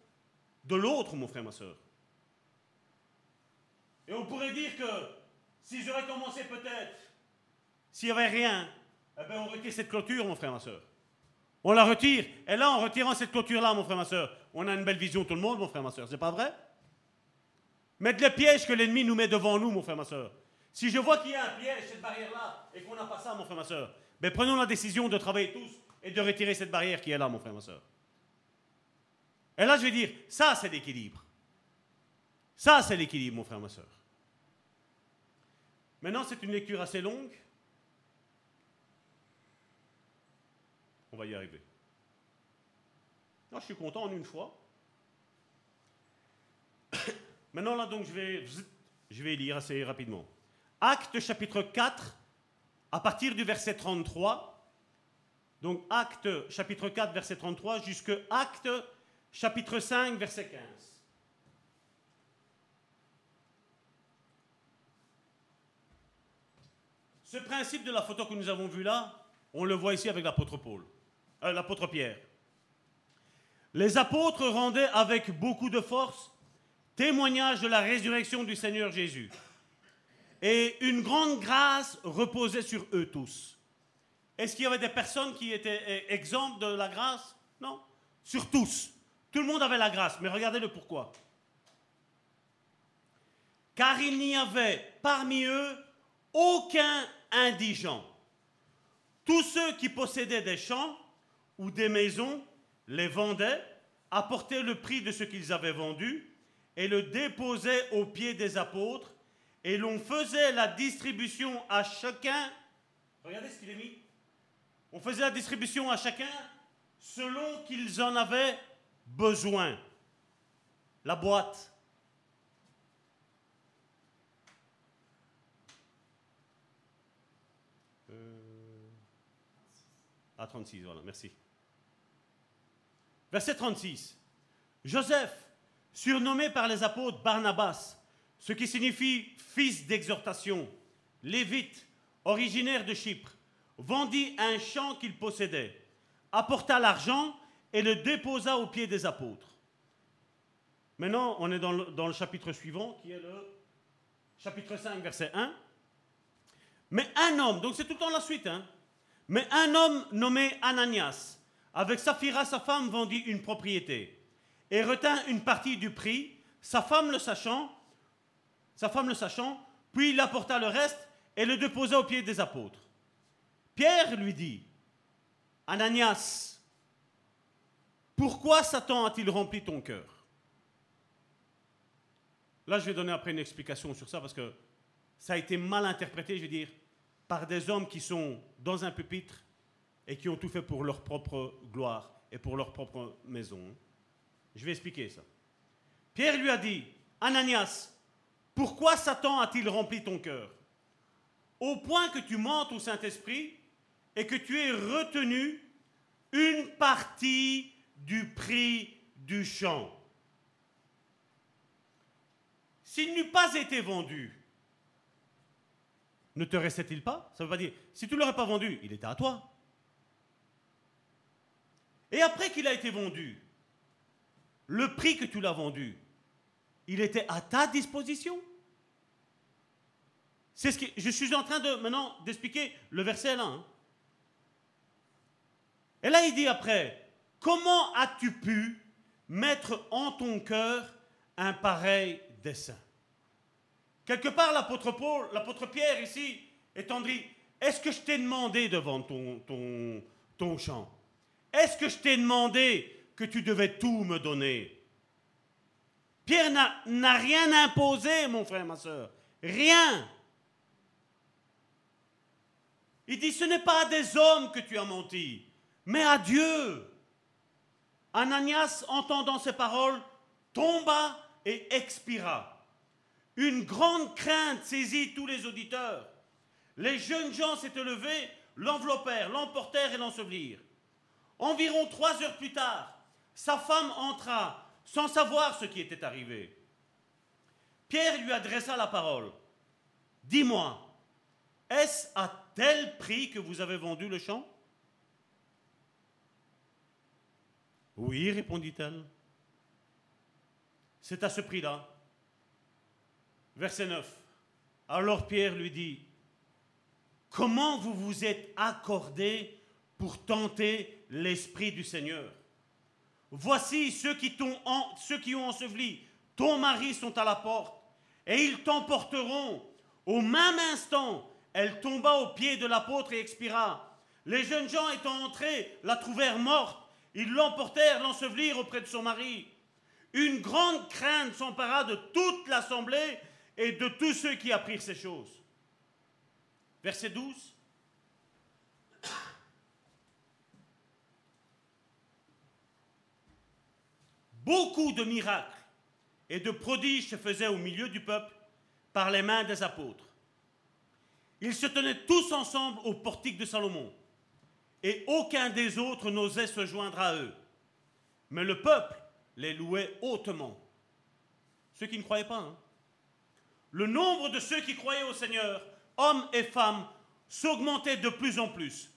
De l'autre, mon frère, ma soeur. Et on pourrait dire que si j'aurais commencé peut-être, s'il n'y avait rien, eh bien, on retire cette clôture, mon frère, ma soeur. On la retire. Et là, en retirant cette clôture-là, mon frère, ma soeur, on a une belle vision, tout le monde, mon frère, ma soeur. C'est pas vrai? Mettre les pièges que l'ennemi nous met devant nous, mon frère, ma soeur. Si je vois qu'il y a un piège, cette barrière-là, et qu'on n'a pas ça, mon frère, ma soeur, ben prenons la décision de travailler tous et de retirer cette barrière qui est là, mon frère, ma soeur. Et là, je vais dire, ça, c'est l'équilibre. Ça, c'est l'équilibre, mon frère, ma soeur. Maintenant, c'est une lecture assez longue. On va y arriver. je suis content en une fois. Maintenant, là, donc, je vais lire assez rapidement. Acte chapitre 4, à partir du verset 33. Donc, Acte chapitre 4, verset 33, jusque Acte chapitre 5, verset 15. Ce principe de la photo que nous avons vu là, on le voit ici avec l'apôtre Paul, euh, l'apôtre Pierre. Les apôtres rendaient avec beaucoup de force témoignage de la résurrection du Seigneur Jésus. Et une grande grâce reposait sur eux tous. Est-ce qu'il y avait des personnes qui étaient eh, exemptes de la grâce? Non. Sur tous. Tout le monde avait la grâce, mais regardez le pourquoi. Car il n'y avait parmi eux aucun indigents. Tous ceux qui possédaient des champs ou des maisons les vendaient, apportaient le prix de ce qu'ils avaient vendu et le déposaient aux pieds des apôtres et l'on faisait la distribution à chacun. Regardez ce qu'il est mis. On faisait la distribution à chacun selon qu'ils en avaient besoin. La boîte. Euh, à 36, voilà, merci. Verset 36. Joseph, surnommé par les apôtres Barnabas, ce qui signifie fils d'exhortation, lévite, originaire de Chypre, vendit un champ qu'il possédait, apporta l'argent et le déposa aux pieds des apôtres. Maintenant, on est dans le, chapitre suivant, qui est le chapitre 5, verset 1. Mais un homme, donc c'est tout le temps la suite, hein, mais un homme nommé Ananias, avec Saphira, sa femme, vendit une propriété et retint une partie du prix, sa femme le sachant, sa femme le sachant, puis il apporta le reste et le déposa aux pieds des apôtres. Pierre lui dit, Ananias, pourquoi Satan a-t-il rempli ton cœur? Là, je vais donner après une explication sur ça parce que ça a été mal interprété, je veux dire, par des hommes qui sont dans un pupitre et qui ont tout fait pour leur propre gloire et pour leur propre maison. Je vais expliquer ça. Pierre lui a dit, Ananias, pourquoi Satan a-t-il rempli ton cœur? Au point que tu mentes au Saint-Esprit et que tu aies retenu une partie du prix du champ. S'il n'eût pas été vendu, ne te restait-il pas? Ça veut pas dire, si tu ne l'aurais pas vendu, il était à toi. Et après qu'il a été vendu, le prix que tu l'as vendu, il était à ta disposition. C'est ce que je suis en train de maintenant d'expliquer le verset là. Hein. Et là, il dit après, comment as-tu pu mettre en ton cœur un pareil dessein? Quelque part, l'apôtre l'apôtre Pierre ici, est dit, est-ce que je t'ai demandé devant ton, ton, ton champ? Est-ce que je t'ai demandé que tu devais tout me donner? Pierre n'a rien imposé, mon frère, ma soeur. Rien. Il dit, ce n'est pas à des hommes que tu as menti, mais à Dieu. Ananias, entendant ces paroles, tomba et expira. Une grande crainte saisit tous les auditeurs. Les jeunes gens s'étaient levés, l'enveloppèrent, l'emportèrent et l'ensevelirent. Environ trois heures plus tard, sa femme entra sans savoir ce qui était arrivé. Pierre lui adressa la parole. Dis-moi, est-ce à tel prix que vous avez vendu le champ? Oui, répondit-elle. C'est à ce prix-là. Verset 9. Alors Pierre lui dit, Comment vous vous êtes accordé pour tenter l'Esprit du Seigneur? Voici ceux qui, ceux qui ont enseveli ton mari sont à la porte, et ils t'emporteront. Au même instant, elle tomba aux pieds de l'apôtre et expira. Les jeunes gens étant entrés, la trouvèrent morte. Ils l'emportèrent, l'ensevelirent auprès de son mari. Une grande crainte s'empara de toute l'assemblée et de tous ceux qui apprirent ces choses. Verset 12. Beaucoup de miracles et de prodiges se faisaient au milieu du peuple par les mains des apôtres. Ils se tenaient tous ensemble au portique de Salomon, et aucun des autres n'osait se joindre à eux. Mais le peuple les louait hautement. Ceux qui ne croyaient pas. Hein. Le nombre de ceux qui croyaient au Seigneur, hommes et femmes, s'augmentait de plus en plus,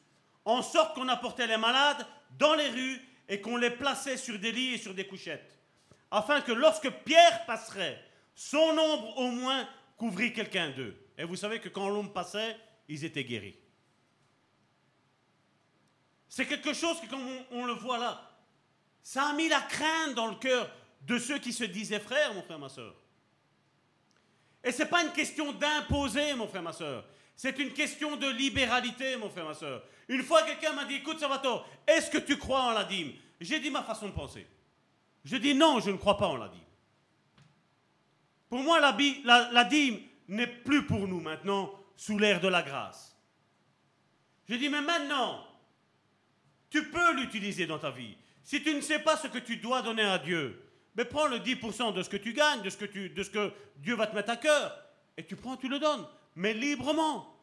en sorte qu'on apportait les malades dans les rues et qu'on les plaçait sur des lits et sur des couchettes, afin que lorsque Pierre passerait, son ombre au moins couvrit quelqu'un d'eux. Et vous savez que quand l'ombre passait, ils étaient guéris. C'est quelque chose que, comme on, le voit là, ça a mis la crainte dans le cœur de ceux qui se disaient frères, mon frère, ma soeur. Et ce n'est pas une question d'imposer, mon frère, ma soeur. C'est une question de libéralité, mon frère, ma soeur. Une fois, quelqu'un m'a dit, écoute, Salvatore, est-ce que tu crois en la dîme? J'ai dit ma façon de penser. Je dis non, je ne crois pas en la dîme. Pour moi, la, dîme n'est plus pour nous maintenant sous l'ère de la grâce. Je dis, mais maintenant, Tu peux l'utiliser dans ta vie. Si tu ne sais pas ce que tu dois donner à Dieu, mais prends le 10% de ce que tu gagnes, de ce que, tu, de ce que Dieu va te mettre à cœur, et tu prends, tu le donnes, mais librement.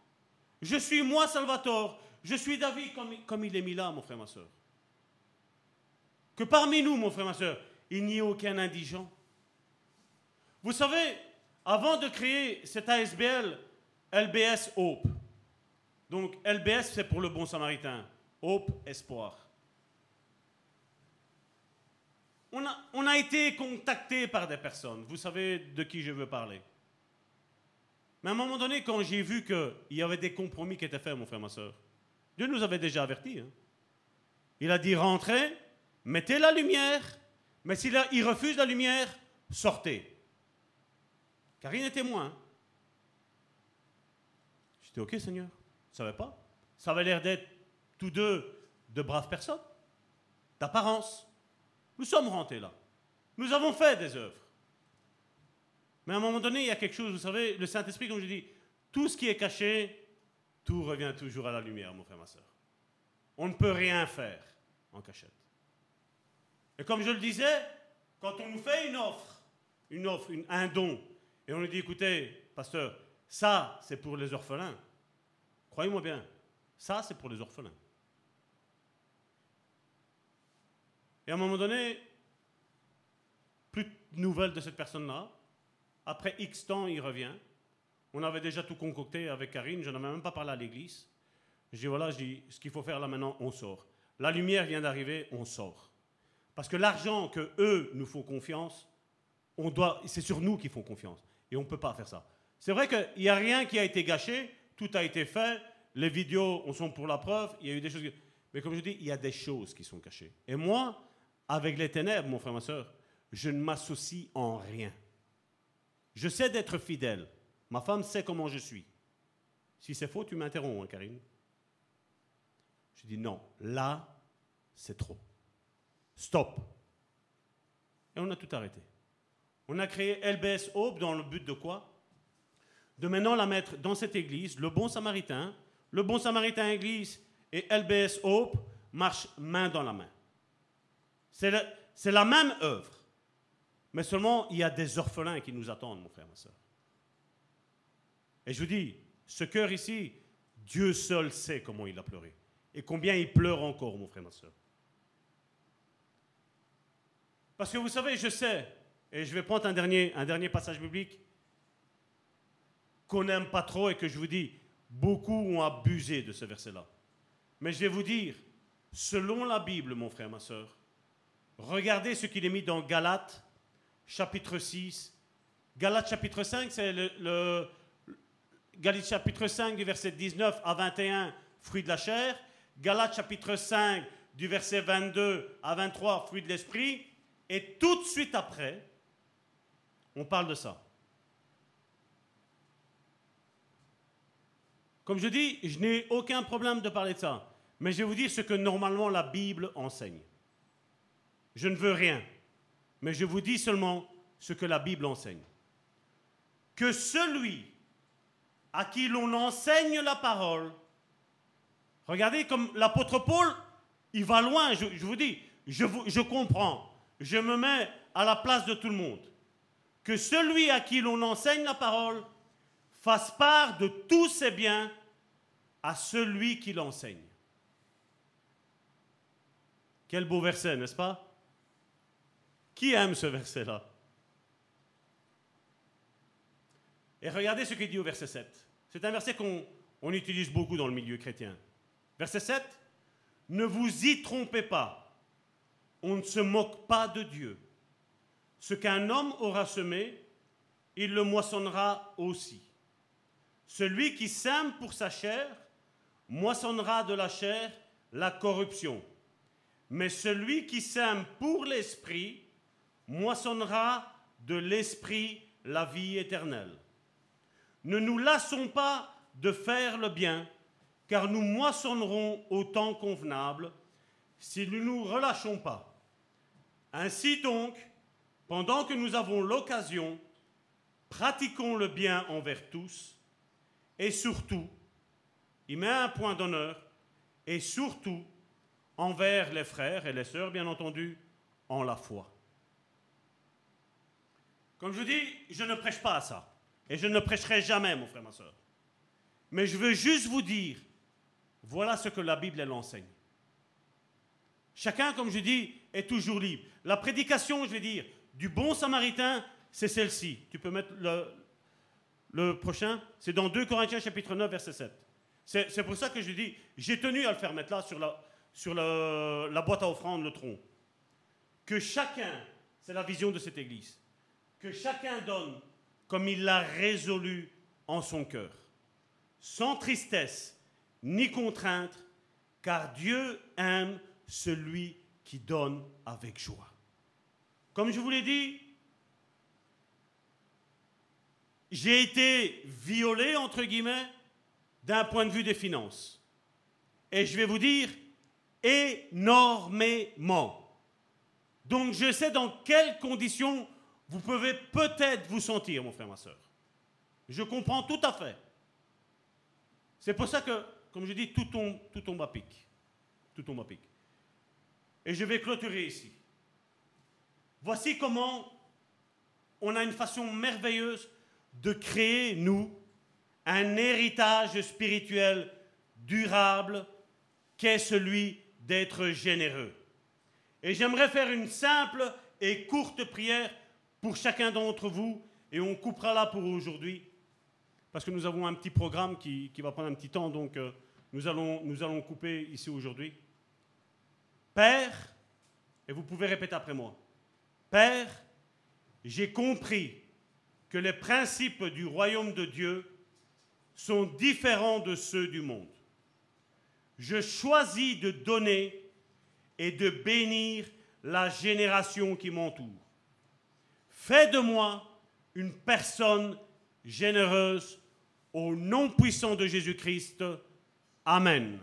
Je suis moi, Salvatore, je suis David, comme, il est mis là, mon frère, ma soeur. Que parmi nous, mon frère, ma soeur, il n'y ait aucun indigent. Vous savez, avant de créer cet ASBL, LBS Hope, donc LBS c'est pour le bon samaritain, Hope, espoir. On a, on a été contacté par des personnes, vous savez de qui je veux parler. Mais à un moment donné, quand j'ai vu qu'il y avait des compromis qui étaient faits, mon frère, ma soeur, Dieu nous avait déjà avertis. Hein. Il a dit rentrez, mettez la lumière, mais s'il il refuse la lumière, sortez. Car il est témoin. J'étais OK, Seigneur. Je savais pas. Ça avait l'air d'être tous deux de braves personnes, d'apparence. Nous sommes rentrés là. Nous avons fait des œuvres. Mais à un moment donné, il y a quelque chose, vous savez, le Saint-Esprit, comme je dis, tout ce qui est caché, tout revient toujours à la lumière, mon frère, ma soeur. On ne peut rien faire en cachette. Et comme je le disais, quand on nous fait une offre, une offre, un don, et on nous dit, écoutez, pasteur, ça, c'est pour les orphelins. Croyez-moi bien, ça, c'est pour les orphelins. Et à un moment donné, plus de nouvelles de cette personne-là. Après X temps, il revient. On avait déjà tout concocté avec Karine, je n'en ai même pas parlé à l'église. Je dis voilà, je dis ce qu'il faut faire là maintenant, on sort. La lumière vient d'arriver, on sort. Parce que l'argent que eux nous font confiance, on doit, c'est sur nous qu'ils font confiance. Et on ne peut pas faire ça. C'est vrai qu'il n'y a rien qui a été gâché, tout a été fait, les vidéos on sont pour la preuve, il y a eu des choses. Mais comme je dis, il y a des choses qui sont cachées. Et moi, avec les ténèbres, mon frère, ma soeur, je ne m'associe en rien. Je sais d'être fidèle. Ma femme sait comment je suis. Si c'est faux, tu m'interromps, hein, Karine. Je dis non, là, c'est trop. Stop. Et on a tout arrêté. On a créé LBS Hope dans le but de quoi? De maintenant la mettre dans cette église, le bon samaritain. Le bon samaritain église et LBS Hope marchent main dans la main. C'est la, même œuvre. Mais seulement, il y a des orphelins qui nous attendent, mon frère, ma soeur. Et je vous dis, ce cœur ici, Dieu seul sait comment il a pleuré. Et combien il pleure encore, mon frère, ma soeur. Parce que vous savez, je sais, et je vais prendre un dernier, un dernier passage biblique qu'on n'aime pas trop et que je vous dis, beaucoup ont abusé de ce verset-là. Mais je vais vous dire, selon la Bible, mon frère, ma soeur, Regardez ce qu'il est mis dans Galates, chapitre 6. Galates, chapitre 5, c'est le, Galates, chapitre 5, du verset 19 à 21, fruit de la chair. Galates, chapitre 5, du verset 22 à 23, fruit de l'esprit. Et tout de suite après, on parle de ça. Comme je dis, je n'ai aucun problème de parler de ça. Mais je vais vous dire ce que normalement la Bible enseigne. Je ne veux rien, mais je vous dis seulement ce que la Bible enseigne. Que celui à qui l'on enseigne la parole, regardez comme l'apôtre Paul, il va loin, je, vous dis, je, je comprends, je me mets à la place de tout le monde. Que celui à qui l'on enseigne la parole fasse part de tous ses biens à celui qui l'enseigne. Quel beau verset, n'est-ce pas? Qui aime ce verset-là? Et regardez ce qu'il dit au verset 7. C'est un verset qu'on utilise beaucoup dans le milieu chrétien. Verset 7. Ne vous y trompez pas. On ne se moque pas de Dieu. Ce qu'un homme aura semé, il le moissonnera aussi. Celui qui sème pour sa chair, moissonnera de la chair la corruption. Mais celui qui sème pour l'esprit, moissonnera de l'Esprit la vie éternelle. Ne nous lassons pas de faire le bien, car nous moissonnerons au temps convenable si nous ne nous relâchons pas. Ainsi donc, pendant que nous avons l'occasion, pratiquons le bien envers tous, et surtout, il met un point d'honneur, et surtout, envers les frères et les sœurs, bien entendu, en la foi. Comme je vous dis, je ne prêche pas à ça. Et je ne prêcherai jamais, mon frère, ma soeur. Mais je veux juste vous dire, voilà ce que la Bible, elle enseigne. Chacun, comme je dis, est toujours libre. La prédication, je vais dire, du bon samaritain, c'est celle-ci. Tu peux mettre le, prochain. C'est dans 2 Corinthiens chapitre 9, verset 7. C'est pour ça que je dis, j'ai tenu à le faire mettre là sur la, la, boîte à offrande, le tronc. Que chacun, c'est la vision de cette église, que chacun donne comme il l'a résolu en son cœur, sans tristesse ni contrainte, car Dieu aime celui qui donne avec joie. Comme je vous l'ai dit, j'ai été violé, entre guillemets, d'un point de vue des finances. Et je vais vous dire, énormément. Donc je sais dans quelles conditions vous pouvez peut-être vous sentir, mon frère, ma soeur. Je comprends tout à fait. C'est pour ça que, comme je dis, tout tombe, à pic. Tout tombe à pic. Et je vais clôturer ici. Voici comment on a une façon merveilleuse de créer, nous, un héritage spirituel durable qu'est celui d'être généreux. Et j'aimerais faire une simple et courte prière pour chacun d'entre vous, et on coupera là pour aujourd'hui, parce que nous avons un petit programme qui, va prendre un petit temps, donc euh, nous, allons, nous allons couper ici aujourd'hui. Père, et vous pouvez répéter après moi, Père, j'ai compris que les principes du royaume de Dieu sont différents de ceux du monde. Je choisis de donner et de bénir la génération qui m'entoure. Fais de moi une personne généreuse au nom puissant de Jésus-Christ. Amen.